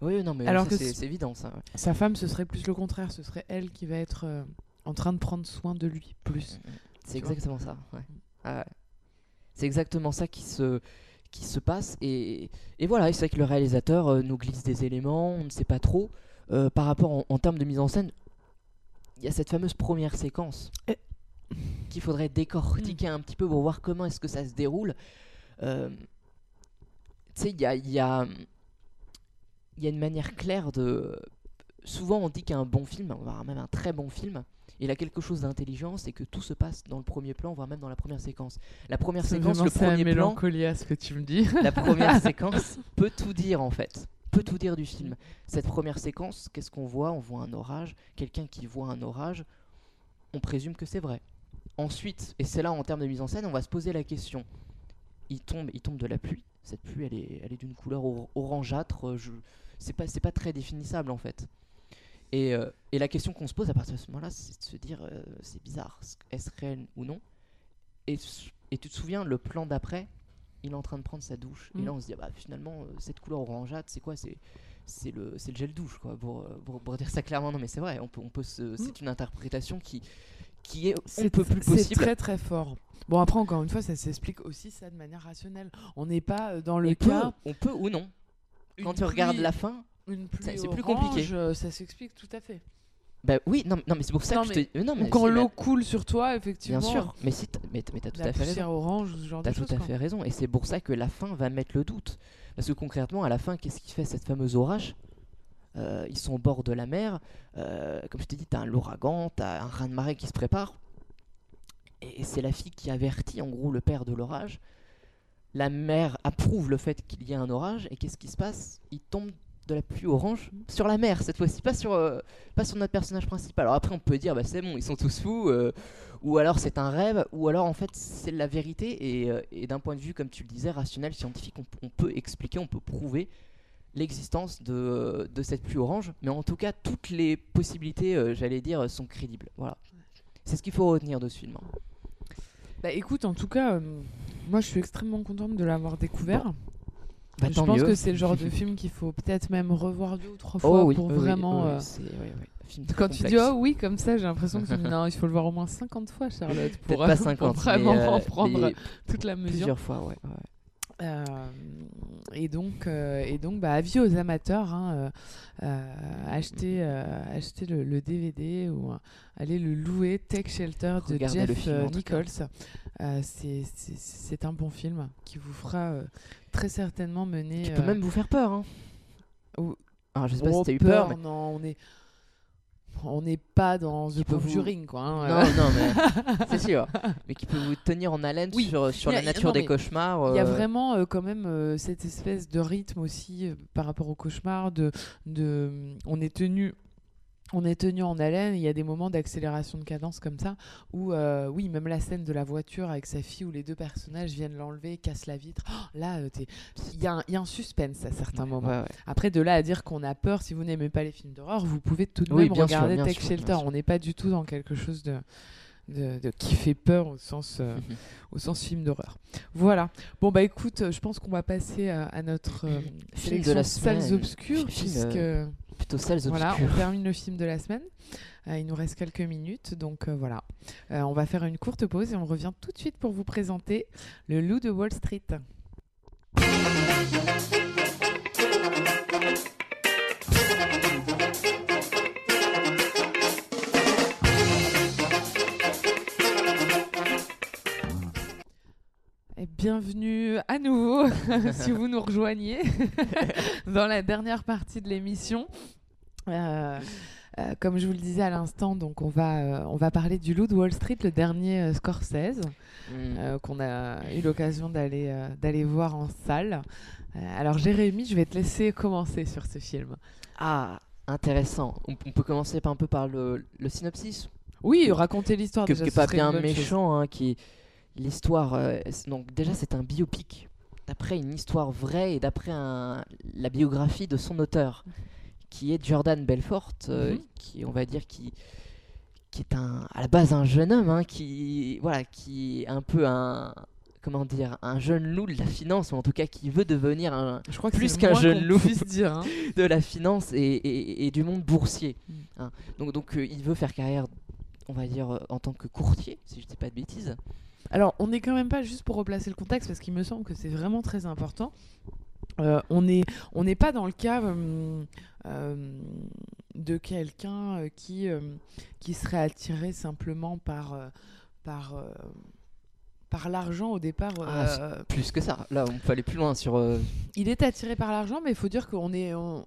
Oui, non, mais Alors ça, que c'est c'est évident ça. ouais. Sa femme, ce serait plus le contraire, ce serait elle qui va être euh, en train de prendre soin de lui, plus. C'est Tu vois exactement ça. ouais. Ah ouais. C'est exactement ça qui se, qui se passe. Et, et voilà, et c'est vrai que le réalisateur euh, nous glisse des éléments, on ne sait pas trop. Euh, par rapport en, en termes de mise en scène, il y a cette fameuse première séquence Eh. Qu'il faudrait décortiquer un petit peu pour voir comment est-ce que ça se déroule. Euh, tu sais, il y a, y, a, il y a une manière claire de... Souvent on dit qu'un bon film, voire même un très bon film, il a quelque chose d'intelligent, c'est que tout se passe dans le premier plan, voire même dans la première séquence. La première Ça séquence, le à premier plan, mélancolie à ce que tu me dis. <laughs> la première <laughs> séquence peut tout dire en fait. Peut tout dire du film. Cette première séquence, qu'est-ce qu'on voit? On voit un orage. Quelqu'un qui voit un orage, on présume que c'est vrai. Ensuite, et c'est là en termes de mise en scène, on va se poser la question. Il tombe, il tombe de la pluie. Cette pluie, elle est, elle est d'une couleur or- orangeâtre. Je, c'est pas, c'est pas très définissable en fait. Et, euh, et la question qu'on se pose à partir de ce moment-là, c'est de se dire, euh, c'est bizarre, est-ce réel ou non? Et, et tu te souviens, le plan d'après, il est en train de prendre sa douche. Et Mm. là, on se dit, ah bah, finalement, euh, cette couleur orangeâtre, c'est quoi? C'est c'est le, c'est le gel douche, quoi, pour, euh, pour, pour dire ça clairement. Non, mais c'est vrai, on peut, on peut c'est une interprétation qui, qui est on C'est peut plus c'est possible. très très fort. Bon après encore une fois ça s'explique aussi ça de manière rationnelle. On n'est pas euh, dans le on, peut, cas on peut ou non. une Quand tu regardes la fin, c'est plus orange, compliqué. euh, Ça s'explique tout à fait. bah oui, non, non mais c'est pour ça Non, que je te. Non, Ou mais quand c'est la- l'eau coule sur toi effectivement. Bien sûr, mais, si t'as- mais, mais t'as tout à fait raison. orange ce genre T'as tout à fait raison. Et c'est pour ça que la fin va mettre le doute. Parce que concrètement, à la fin, qu'est-ce qui fait cette fameuse orage? Euh, Ils sont au bord de la mer. euh, comme je t'ai dit, t'as un l'ouragan, t'as un raz de marée qui se prépare. Et c'est la fille qui avertit en gros le père de l'orage. La mère approuve le fait qu'il y ait un orage. Et qu'est-ce qui se passe? Il tombe de la pluie orange sur la mer cette fois-ci, pas sur, euh, notre personnage principal. Alors après, on peut dire, bah, c'est bon, ils sont tous fous. ou alors c'est un rêve, ou alors en fait c'est la vérité, et, d'un point de vue, comme tu le disais, rationnel, scientifique, on peut expliquer, on peut prouver l'existence de, de cette pluie orange, mais en tout cas, toutes les possibilités, euh, j'allais dire, sont crédibles. Voilà. C'est ce qu'il faut retenir de ce film. hein. Bah écoute en tout cas euh, moi je suis extrêmement contente de l'avoir découvert. Bah, je tant pense mieux. que c'est le genre <laughs> de film qu'il faut peut-être même revoir deux ou trois Oh fois oui, pour vraiment. oui, oui, Quand tu dis oh oui comme ça j'ai l'impression que tu dis <laughs> non il faut le voir au moins 50 fois Charlotte pour, pas pour 50, vraiment mais, euh, en prendre toute la mesure. plusieurs fois, ouais. ouais. Euh, et donc, euh, et donc bah, avis aux amateurs, hein, euh, euh, achetez, achetez le, le DVD ou allez le louer, Tech Shelter de Regardez Jeff film. Nichols. C'est- un bon film qui vous fera très certainement mener. Qui peut même vous faire peur. Hein. ou- Alors, je sais pas oh, si t'as eu peur, mais Non, on est. On n'est pas dans The vous- Conjuring, quoi. hein, Non, euh. non, mais <laughs> c'est sûr. Mais qui peut vous tenir en haleine Oui. sur, sur a- la nature non, des cauchemars. Il y a euh, vraiment euh, quand même cette espèce de rythme aussi par rapport au cauchemar. De, de, on est tenu. On est tenu en haleine, il y a des moments d'accélération de cadence comme ça, où, euh, oui, même la scène de la voiture avec sa fille où les deux personnages viennent l'enlever, cassent la vitre, Oh, là, euh, il y, a un- il y a un suspense à certains moments. ouais, ouais. Après, de là à dire qu'on a peur, si vous n'aimez pas les films d'horreur, vous pouvez tout de Oui, même sûr, regarder Tech sûr, Shelter. On n'est pas du tout dans quelque chose de, de, de- qui fait peur au sens, euh, au sens film d'horreur. Voilà. Bon, bah écoute, euh, je pense qu'on va passer à, à notre euh, Film de la salles semaine. obscures, puisque euh, Plutôt salles voilà, obscures. on termine le film de la semaine. Il nous reste quelques minutes, donc voilà. On va faire une courte pause et on revient tout de suite pour vous présenter Le Loup de Wall Street. Bienvenue à nouveau <laughs> si vous nous rejoignez <laughs> dans la dernière partie de l'émission. Euh, euh, comme je vous le disais à l'instant, donc on va, euh, on va parler du Loup de Wall Street, le dernier Scorsese, Mm. qu'on a eu l'occasion d'aller d'aller voir en salle. Alors Jérémy, je vais te laisser commencer sur ce film. Ah, intéressant. On, on peut commencer par un peu par le, le synopsis, Oui, raconter l'histoire que, déjà, ce pas bien méchant, hein, qui l'histoire. euh, donc déjà, c'est un biopic d'après une histoire vraie et d'après la biographie de son auteur, qui est Jordan Belfort, euh, Mhm. qui on va dire qui qui est un à la base un jeune homme, hein, qui voilà, qui est un peu un comment dire un jeune loup de la finance ou en tout cas qui veut devenir un Je crois que plus qu'un jeune loup. dire. hein. <laughs> de la finance et, et- et du monde boursier. Mm. hein. Donc, donc euh, il veut faire carrière, on va dire, en tant que courtier, si je dis pas de bêtises. Alors, on n'est quand même pas juste pour replacer le contexte, parce qu'il me semble que c'est vraiment très important. Euh, on n'est on n'est pas dans le cas euh, euh, de quelqu'un qui, qui serait attiré simplement par, par, par l'argent au départ. Ah, Plus que ça, là on peut aller plus loin sur... il est attiré par l'argent, mais il faut dire qu'on est. On,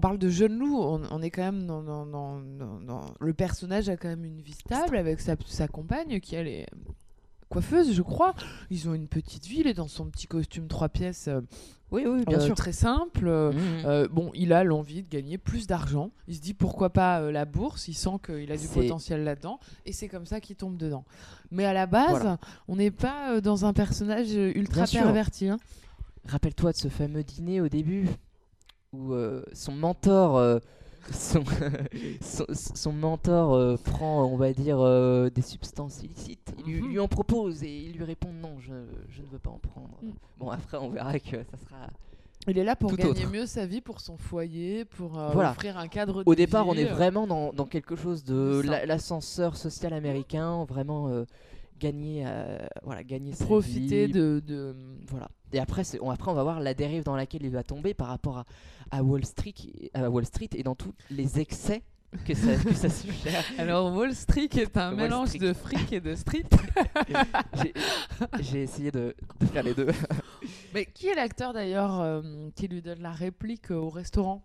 parle de jeune loup, on, on est quand même dans, dans- dans- dans- dans- Le personnage a quand même une vie stable avec sa, sa compagne qui elle est coiffeuse, je crois. Ils ont une petite vie, il est dans son petit costume trois pièces euh, Oui, oui, bien euh, sûr. très simple. euh, Mhm. euh, bon, il a l'envie de gagner plus d'argent. Il se dit pourquoi pas la bourse? Il sent qu'il a du potentiel là-dedans. Et c'est comme ça qu'il tombe dedans. Mais à la base, Voilà. on n'est pas dans un personnage ultra Bien perverti. hein. Rappelle-toi de ce fameux dîner au début où son mentor, son, <laughs> son, son mentor euh, prend, on va dire, euh, des substances illicites. Il lui, Mhm. lui en propose et il lui répond non, je, je ne veux pas en prendre. Mm. Bon, après on verra que ça sera Il est là pour Tout gagner autre. mieux sa vie, pour son foyer, pour euh, Voilà. offrir un cadre de Au départ, on est vraiment dans, dans quelque chose de l'ascenseur social américain, vraiment euh, gagner, euh, voilà, gagner sa profiter vie, de, de- Voilà. Et après, on, après, on va voir la dérive dans laquelle il va tomber par rapport à, à Wall Street, à Wall Street et dans tous les excès que ça, que ça suggère. <laughs> Alors Wall Street est un Wall mélange Street. de fric et de street. <laughs> J'ai- essayé de, de faire les deux. <laughs> Mais qui est l'acteur d'ailleurs euh, qui lui donne la réplique euh, au restaurant?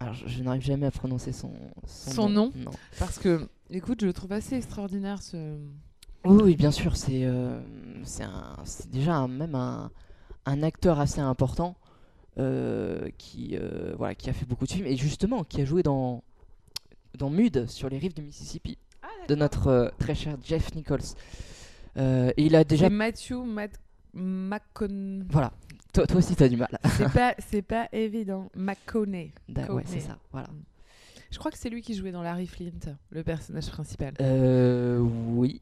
Alors, je, je n'arrive jamais à prononcer son, Son nom Non. Parce que, écoute, je le trouve assez extraordinaire ce. Oui, oui, bien sûr, c'est euh, c'est déjà un- même un, un acteur assez important euh, qui, euh, voilà, qui a fait beaucoup de films et justement qui a joué dans, dans Mud sur les rives du Mississippi de notre euh, très cher Jeff Nichols. Et il a déjà. Matthew. McCon- Voilà, toi, toi aussi t'as du mal. C'est <laughs> pas, c'est pas évident. McConaughey. Ouais, c'est ça, voilà. Je crois que c'est lui qui jouait dans Larry Flint, le personnage principal. Euh, oui.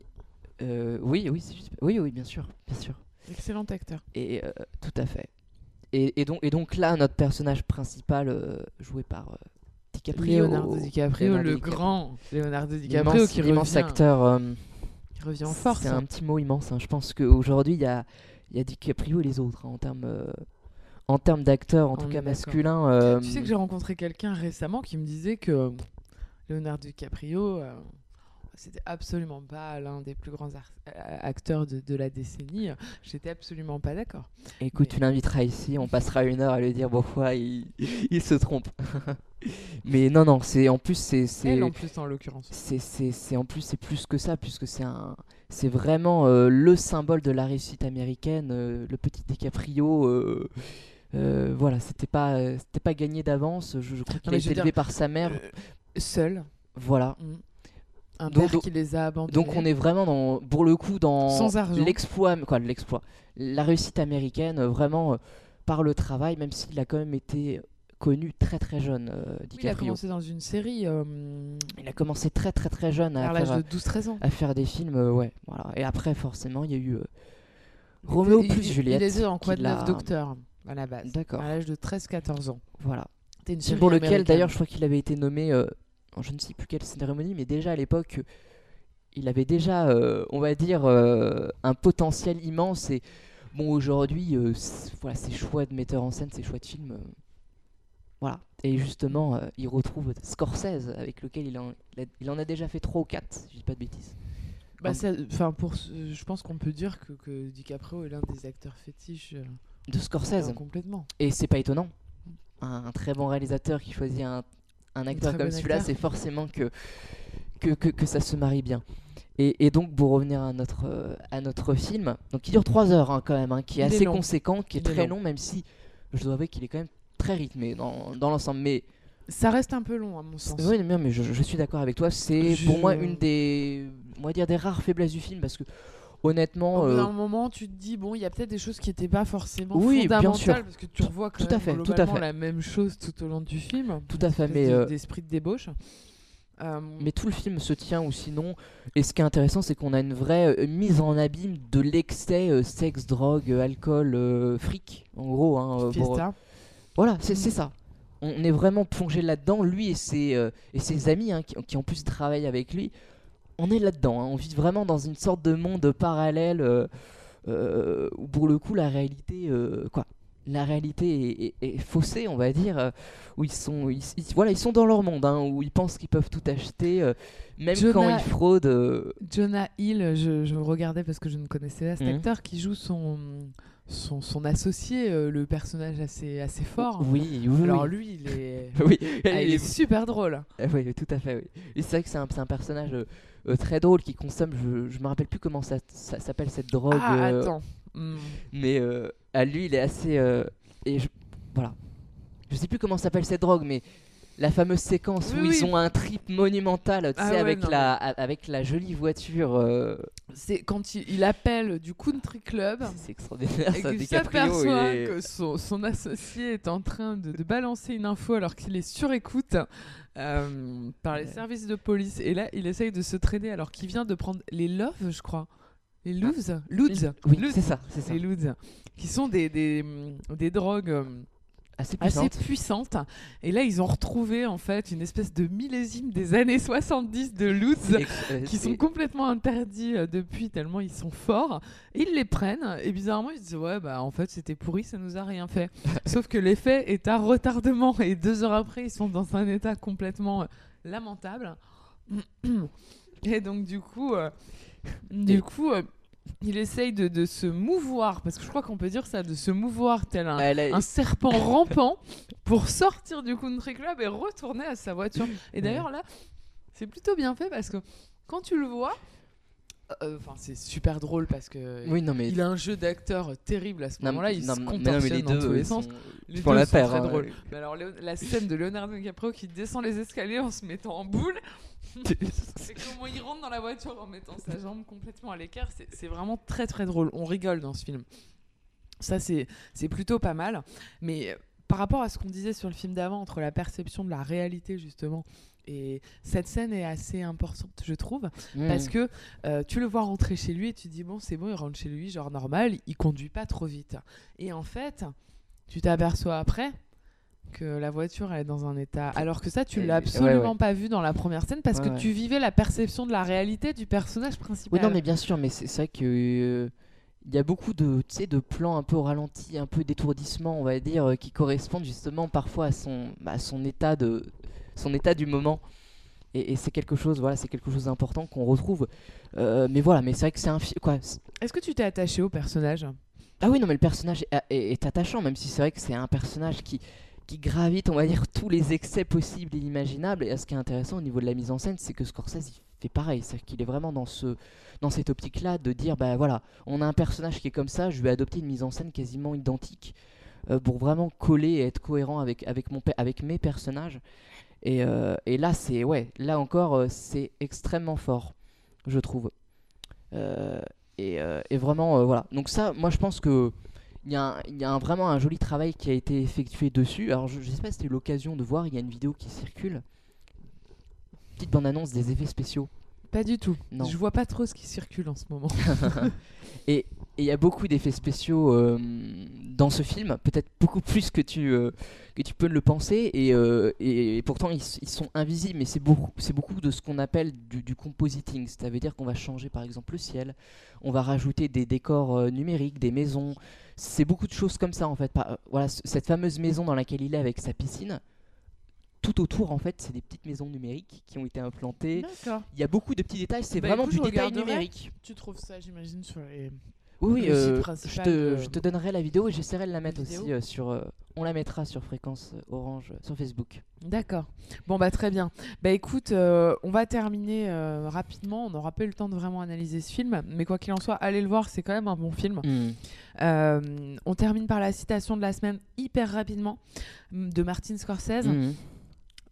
Oui, oui, oui, oui, bien sûr, bien sûr. Excellent acteur. Et euh, tout à fait. Et, et donc, et donc là, notre personnage principal, euh, joué par euh, DiCaprio, Leonardo DiCaprio, Leonardo le DiCaprio. grand Leonardo DiCaprio l'immense, qui revient, acteur. euh, qui revient en force. C'est un petit mot immense. hein. Je pense qu'aujourd'hui, il y a, il y a DiCaprio et les autres hein, en termes, en termes d'acteurs, en On tout cas d'accord. masculins. euh, Tu sais que j'ai rencontré quelqu'un récemment qui me disait que Leonardo DiCaprio, euh, c'était absolument pas l'un des plus grands euh, acteurs de, de la décennie. J'étais absolument pas d'accord. Écoute, Mais- tu l'inviteras ici, on passera une heure à lui dire, ouais, il, <laughs> il se trompe. <laughs> Mais non, non, c'est en plus, c'est. c'est- Elle en plus en l'occurrence. c'est en plus c'est plus que ça puisque c'est un c'est vraiment euh, le symbole de la réussite américaine euh, le petit DiCaprio euh, euh, voilà c'était pas euh, c'était pas gagné d'avance je, je crois qu'il a été élevé par sa mère Euh, seul. voilà Mm. Un Donc- père qui les a abandonnés. donc on est vraiment dans pour le coup dans l'exploit quoi l'exploit la réussite américaine euh, vraiment euh, par le travail même s'il a quand même été connu très très jeune euh, Oui, il a commencé dans une série euh, il a commencé très très très jeune à l'âge faire, de 12-13 ans. à faire des films, ouais, voilà. Et après, forcément, il y a eu Roméo plus il- Juliette. Il était en quoi de neuf docteur à la base? D'accord. À l'âge de 13-14 ans. Voilà. Une série pour lequel, d'ailleurs, je crois qu'il avait été nommé, je ne sais plus quelle cérémonie, mais déjà à l'époque, il avait déjà, euh, on va dire, euh, un potentiel immense. Et bon, aujourd'hui, euh, voilà, ses choix de metteur en scène, ses choix de film, voilà. Et justement, il retrouve Scorsese, avec lequel il en, il a- il en a déjà fait 3 ou 4, si je dis pas de bêtises. Bah, enfin, pour, je pense qu'on peut dire que, que DiCaprio est l'un des acteurs fétiches De Scorsese. complètement. Et c'est pas étonnant. Un, un très bon réalisateur qui choisit un, un acteur comme bon celui-là, c'est forcément que que, que, que ça se marie bien. Et, et donc, pour revenir à notre, euh, à notre film, donc il dure 3 heures hein, quand même, hein, qui est Il assez conséquent, qui est Il est très long. long, même si je dois avouer qu'il est quand même très rythmé dans, dans l'ensemble. Mais Ça reste un peu long, à mon sens. oui, mais, mais je, je suis d'accord avec toi. C'est Je- pour moi une des, on va dire, des rares faiblesses du film parce que honnêtement, Au bout euh, d'un moment, tu te dis, bon, il y a peut-être des choses qui n'étaient pas forcément Oui, bien fondamentales, sûr. parce que tu revois quand tout à même tout à fait. la même chose tout au long du film. Tout à fait, mais, euh, D'esprit de débauche. Euh, Mais tout le film se tient ou sinon. Et ce qui est intéressant, c'est qu'on a une vraie euh, mise en abîme de l'excès euh, sexe, drogue, euh, alcool, euh, fric, en gros. hein, euh, pour-. Voilà, c'est Mm. ça. On est vraiment plongé là-dedans, lui et ses, euh, et ses amis, hein, qui, qui en plus travaillent avec lui. On est là-dedans, hein, on vit vraiment dans une sorte de monde parallèle euh, euh, où pour le coup la réalité, euh, quoi, la réalité est, est- est faussée, on va dire, où ils sont, ils, ils- voilà, ils sont dans leur monde, hein, où ils pensent qu'ils peuvent tout acheter, euh, même Jonah- quand ils fraudent. euh, Jonah Hill, je, je regardais parce que je ne connaissais pas cet Mhm. acteur qui joue son, son, son associé, euh, le personnage assez, assez fort. Oui, oui, Alors oui. lui, il est, <laughs> oui, ah, il est super drôle. Ah oui, tout à fait. Oui. C'est vrai que c'est un, un personnage euh, euh, très drôle qui consomme. Je, je me rappelle plus comment ça, ça s'appelle cette drogue. ah, euh, attends. Hmm. mais euh, à lui, il est assez. euh, et je, voilà. Je sais plus comment s'appelle cette drogue, mais la fameuse séquence Oui, où oui. ils ont un trip monumental, tu Ah ouais, avec, non, la, avec la jolie voiture. euh, C'est quand il, il appelle du country club c'est extraordinaire, et ça. s'aperçoit il est- que son, son associé est en train de, de balancer une info alors qu'il est sur écoute euh, par les Ouais. services de police. Et là, il essaye de se traîner alors qu'il vient de prendre les Loves, je crois. Les Louvs Loods Oui, c'est ça, c'est ça. Les Loods. Qui sont des, des, des drogues euh, assez assez puissante. Et là, ils ont retrouvé en fait une espèce de millésime des années <laughs> 70 de Lutz euh, qui sont complètement interdits euh, depuis tellement ils sont forts. Et ils les prennent et bizarrement ils se disent ouais bah en fait c'était pourri, ça nous a rien fait. <laughs> Sauf que l'effet est à retardement et deux heures après ils sont dans un état complètement euh, lamentable. <clears throat> Et donc du coup, euh, du coup. euh, il essaye de, de se mouvoir, parce que je crois qu'on peut dire ça, de se mouvoir tel un, Elle a- un serpent rampant pour sortir du country club et retourner à sa voiture. Et d'ailleurs là, c'est plutôt bien fait parce que quand tu le vois, euh, enfin c'est super drôle parce que Oui, non, mais. il a un jeu d'acteur terrible à ce moment-là, il non, se mais non, mais contorsionne les dans tous les ils sens. sont- Les font deux la sont paire, très hein, drôles. ouais. Mais alors la scène de Leonardo DiCaprio qui descend les escaliers en se mettant en boule. <laughs> C'est comment il rentre dans la voiture en mettant sa jambe complètement à l'écart. C'est- vraiment très très drôle. On rigole dans ce film. Ça, c'est c'est plutôt pas mal. Mais euh, par rapport à ce qu'on disait sur le film d'avant, entre la perception de la réalité, justement, et cette scène est assez importante, je trouve. Mm. Parce que euh, tu le vois rentrer chez lui et tu te dis, bon, c'est bon, il rentre chez lui, genre normal, il conduit pas trop vite. Et en fait, tu t'aperçois après que la voiture elle est dans un état. Alors que ça, tu l'as ouais, absolument ouais. pas vu dans la première scène parce Ouais, que tu vivais la perception de la réalité du personnage principal. Oui, non, mais bien sûr, mais c'est vrai que. euh, Il y a beaucoup de, de plans un peu au ralenti, un peu d'étourdissement, on va dire, euh, qui correspondent justement parfois à son, à son, état, de, son état du moment. Et, et c'est quelque chose, voilà, c'est quelque chose d'important qu'on retrouve. Euh, mais voilà, mais c'est vrai que c'est un film. Quoi, Est-ce que tu t'es attaché au personnage? Ah oui, non, mais le personnage est, est- est attachant, même si c'est vrai que c'est un personnage qui, qui gravite, on va dire, tous les excès possibles et imaginables. Et ce qui est intéressant au niveau de la mise en scène, c'est que Scorsese, il fait pareil. C'est-à-dire qu'il est vraiment dans, ce, dans cette optique-là de dire, bah voilà, on a un personnage qui est comme ça, je vais adopter une mise en scène quasiment identique euh, pour vraiment coller et être cohérent avec, avec, mon, avec mes personnages. Et, euh, et là, c'est, ouais, là encore, euh, c'est extrêmement fort, je trouve. Et, et vraiment, voilà. Donc ça, moi, je pense que il y a, un- il y a un- vraiment un joli travail qui a été effectué dessus. Alors, je, je sais pas si tu as eu l'occasion de voir, il y a une vidéo qui circule. Petite bande-annonce des effets spéciaux. Pas du tout. Non. Je vois pas trop ce qui circule en ce moment. <laughs> <laughs> Et il y a beaucoup d'effets spéciaux euh, dans ce film, peut-être beaucoup plus que tu, euh, que tu peux le penser, et, euh, et, et pourtant ils, sont invisibles, mais c'est beaucoup, beaucoup de ce qu'on appelle du, du compositing, ça veut dire qu'on va changer par exemple le ciel, on va rajouter des décors numériques, des maisons, c'est beaucoup de choses comme ça en fait. Par- euh, voilà, cette fameuse maison dans laquelle il est avec sa piscine, tout autour en fait c'est des petites maisons numériques qui ont été implantées. Il y a beaucoup de petits détails, c'est Bah, vraiment écoute, du détail numérique. Tu trouves ça, j'imagine, sur les. Oui, euh, je, te, de- je te donnerai la vidéo et j'essaierai de la mettre aussi euh, sur. euh, on la mettra sur fréquence orange sur Facebook. D'accord. Bon bah très bien. Bah écoute, on va terminer rapidement. On n'aura pas eu le temps de vraiment analyser ce film, mais quoi qu'il en soit, allez le voir, c'est quand même un bon film. Euh, on termine par la citation de la semaine hyper rapidement de Martin Scorsese. Mhm.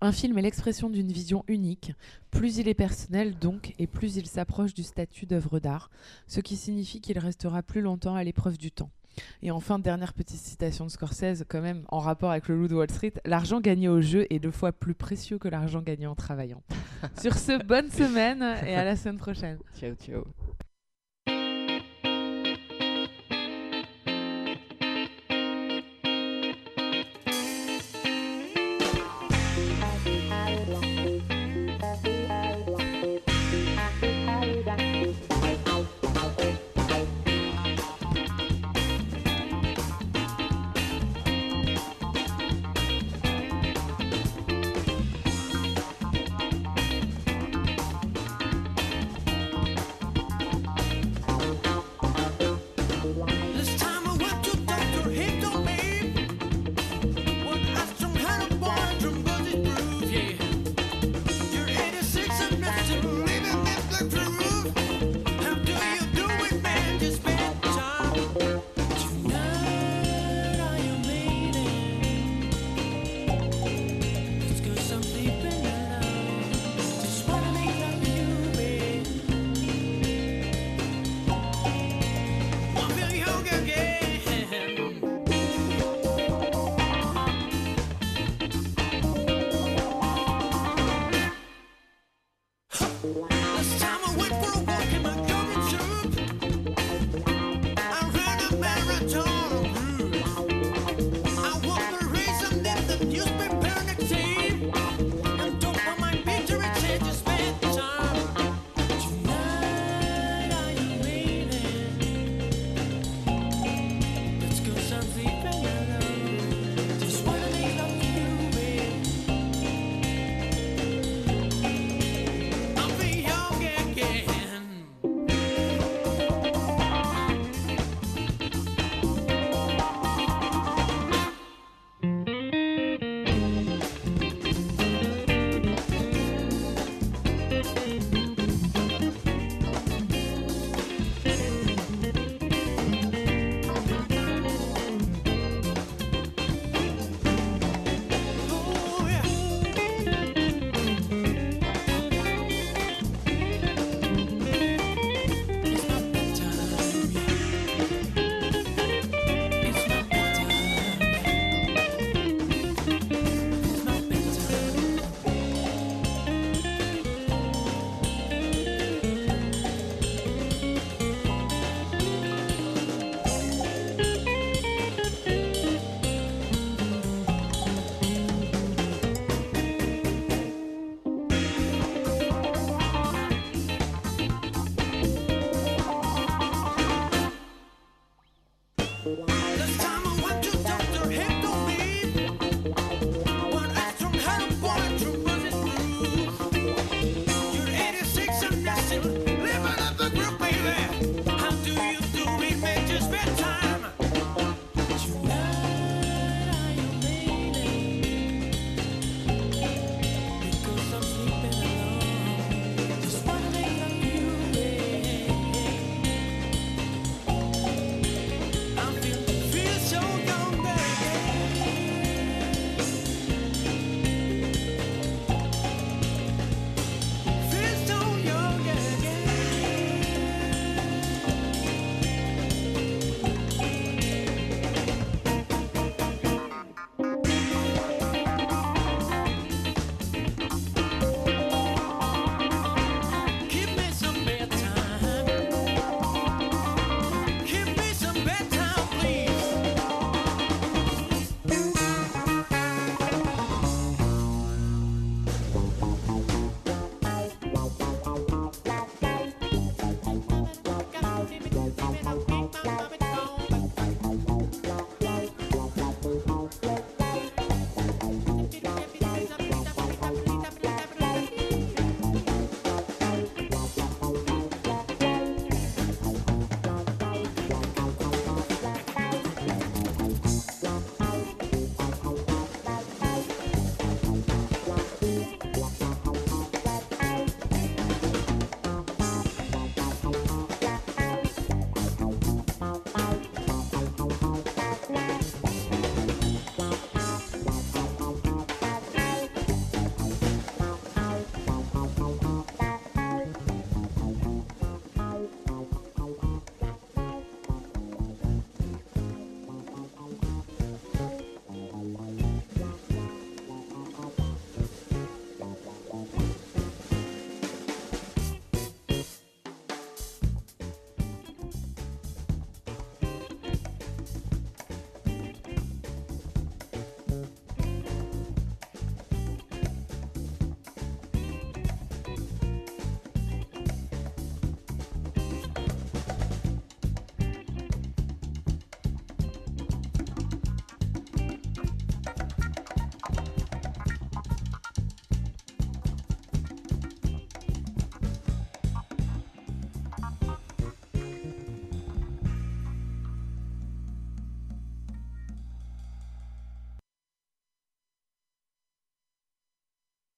Un film est l'expression d'une vision unique. Plus il est personnel, donc, et plus il s'approche du statut d'œuvre d'art, ce qui signifie qu'il restera plus longtemps à l'épreuve du temps. Et enfin, dernière petite citation de Scorsese, quand même, en rapport avec le loup de Wall Street, l'argent gagné au jeu est deux fois plus précieux que l'argent gagné en travaillant. <laughs> Sur ce, bonne semaine et à la semaine prochaine. Ciao, ciao.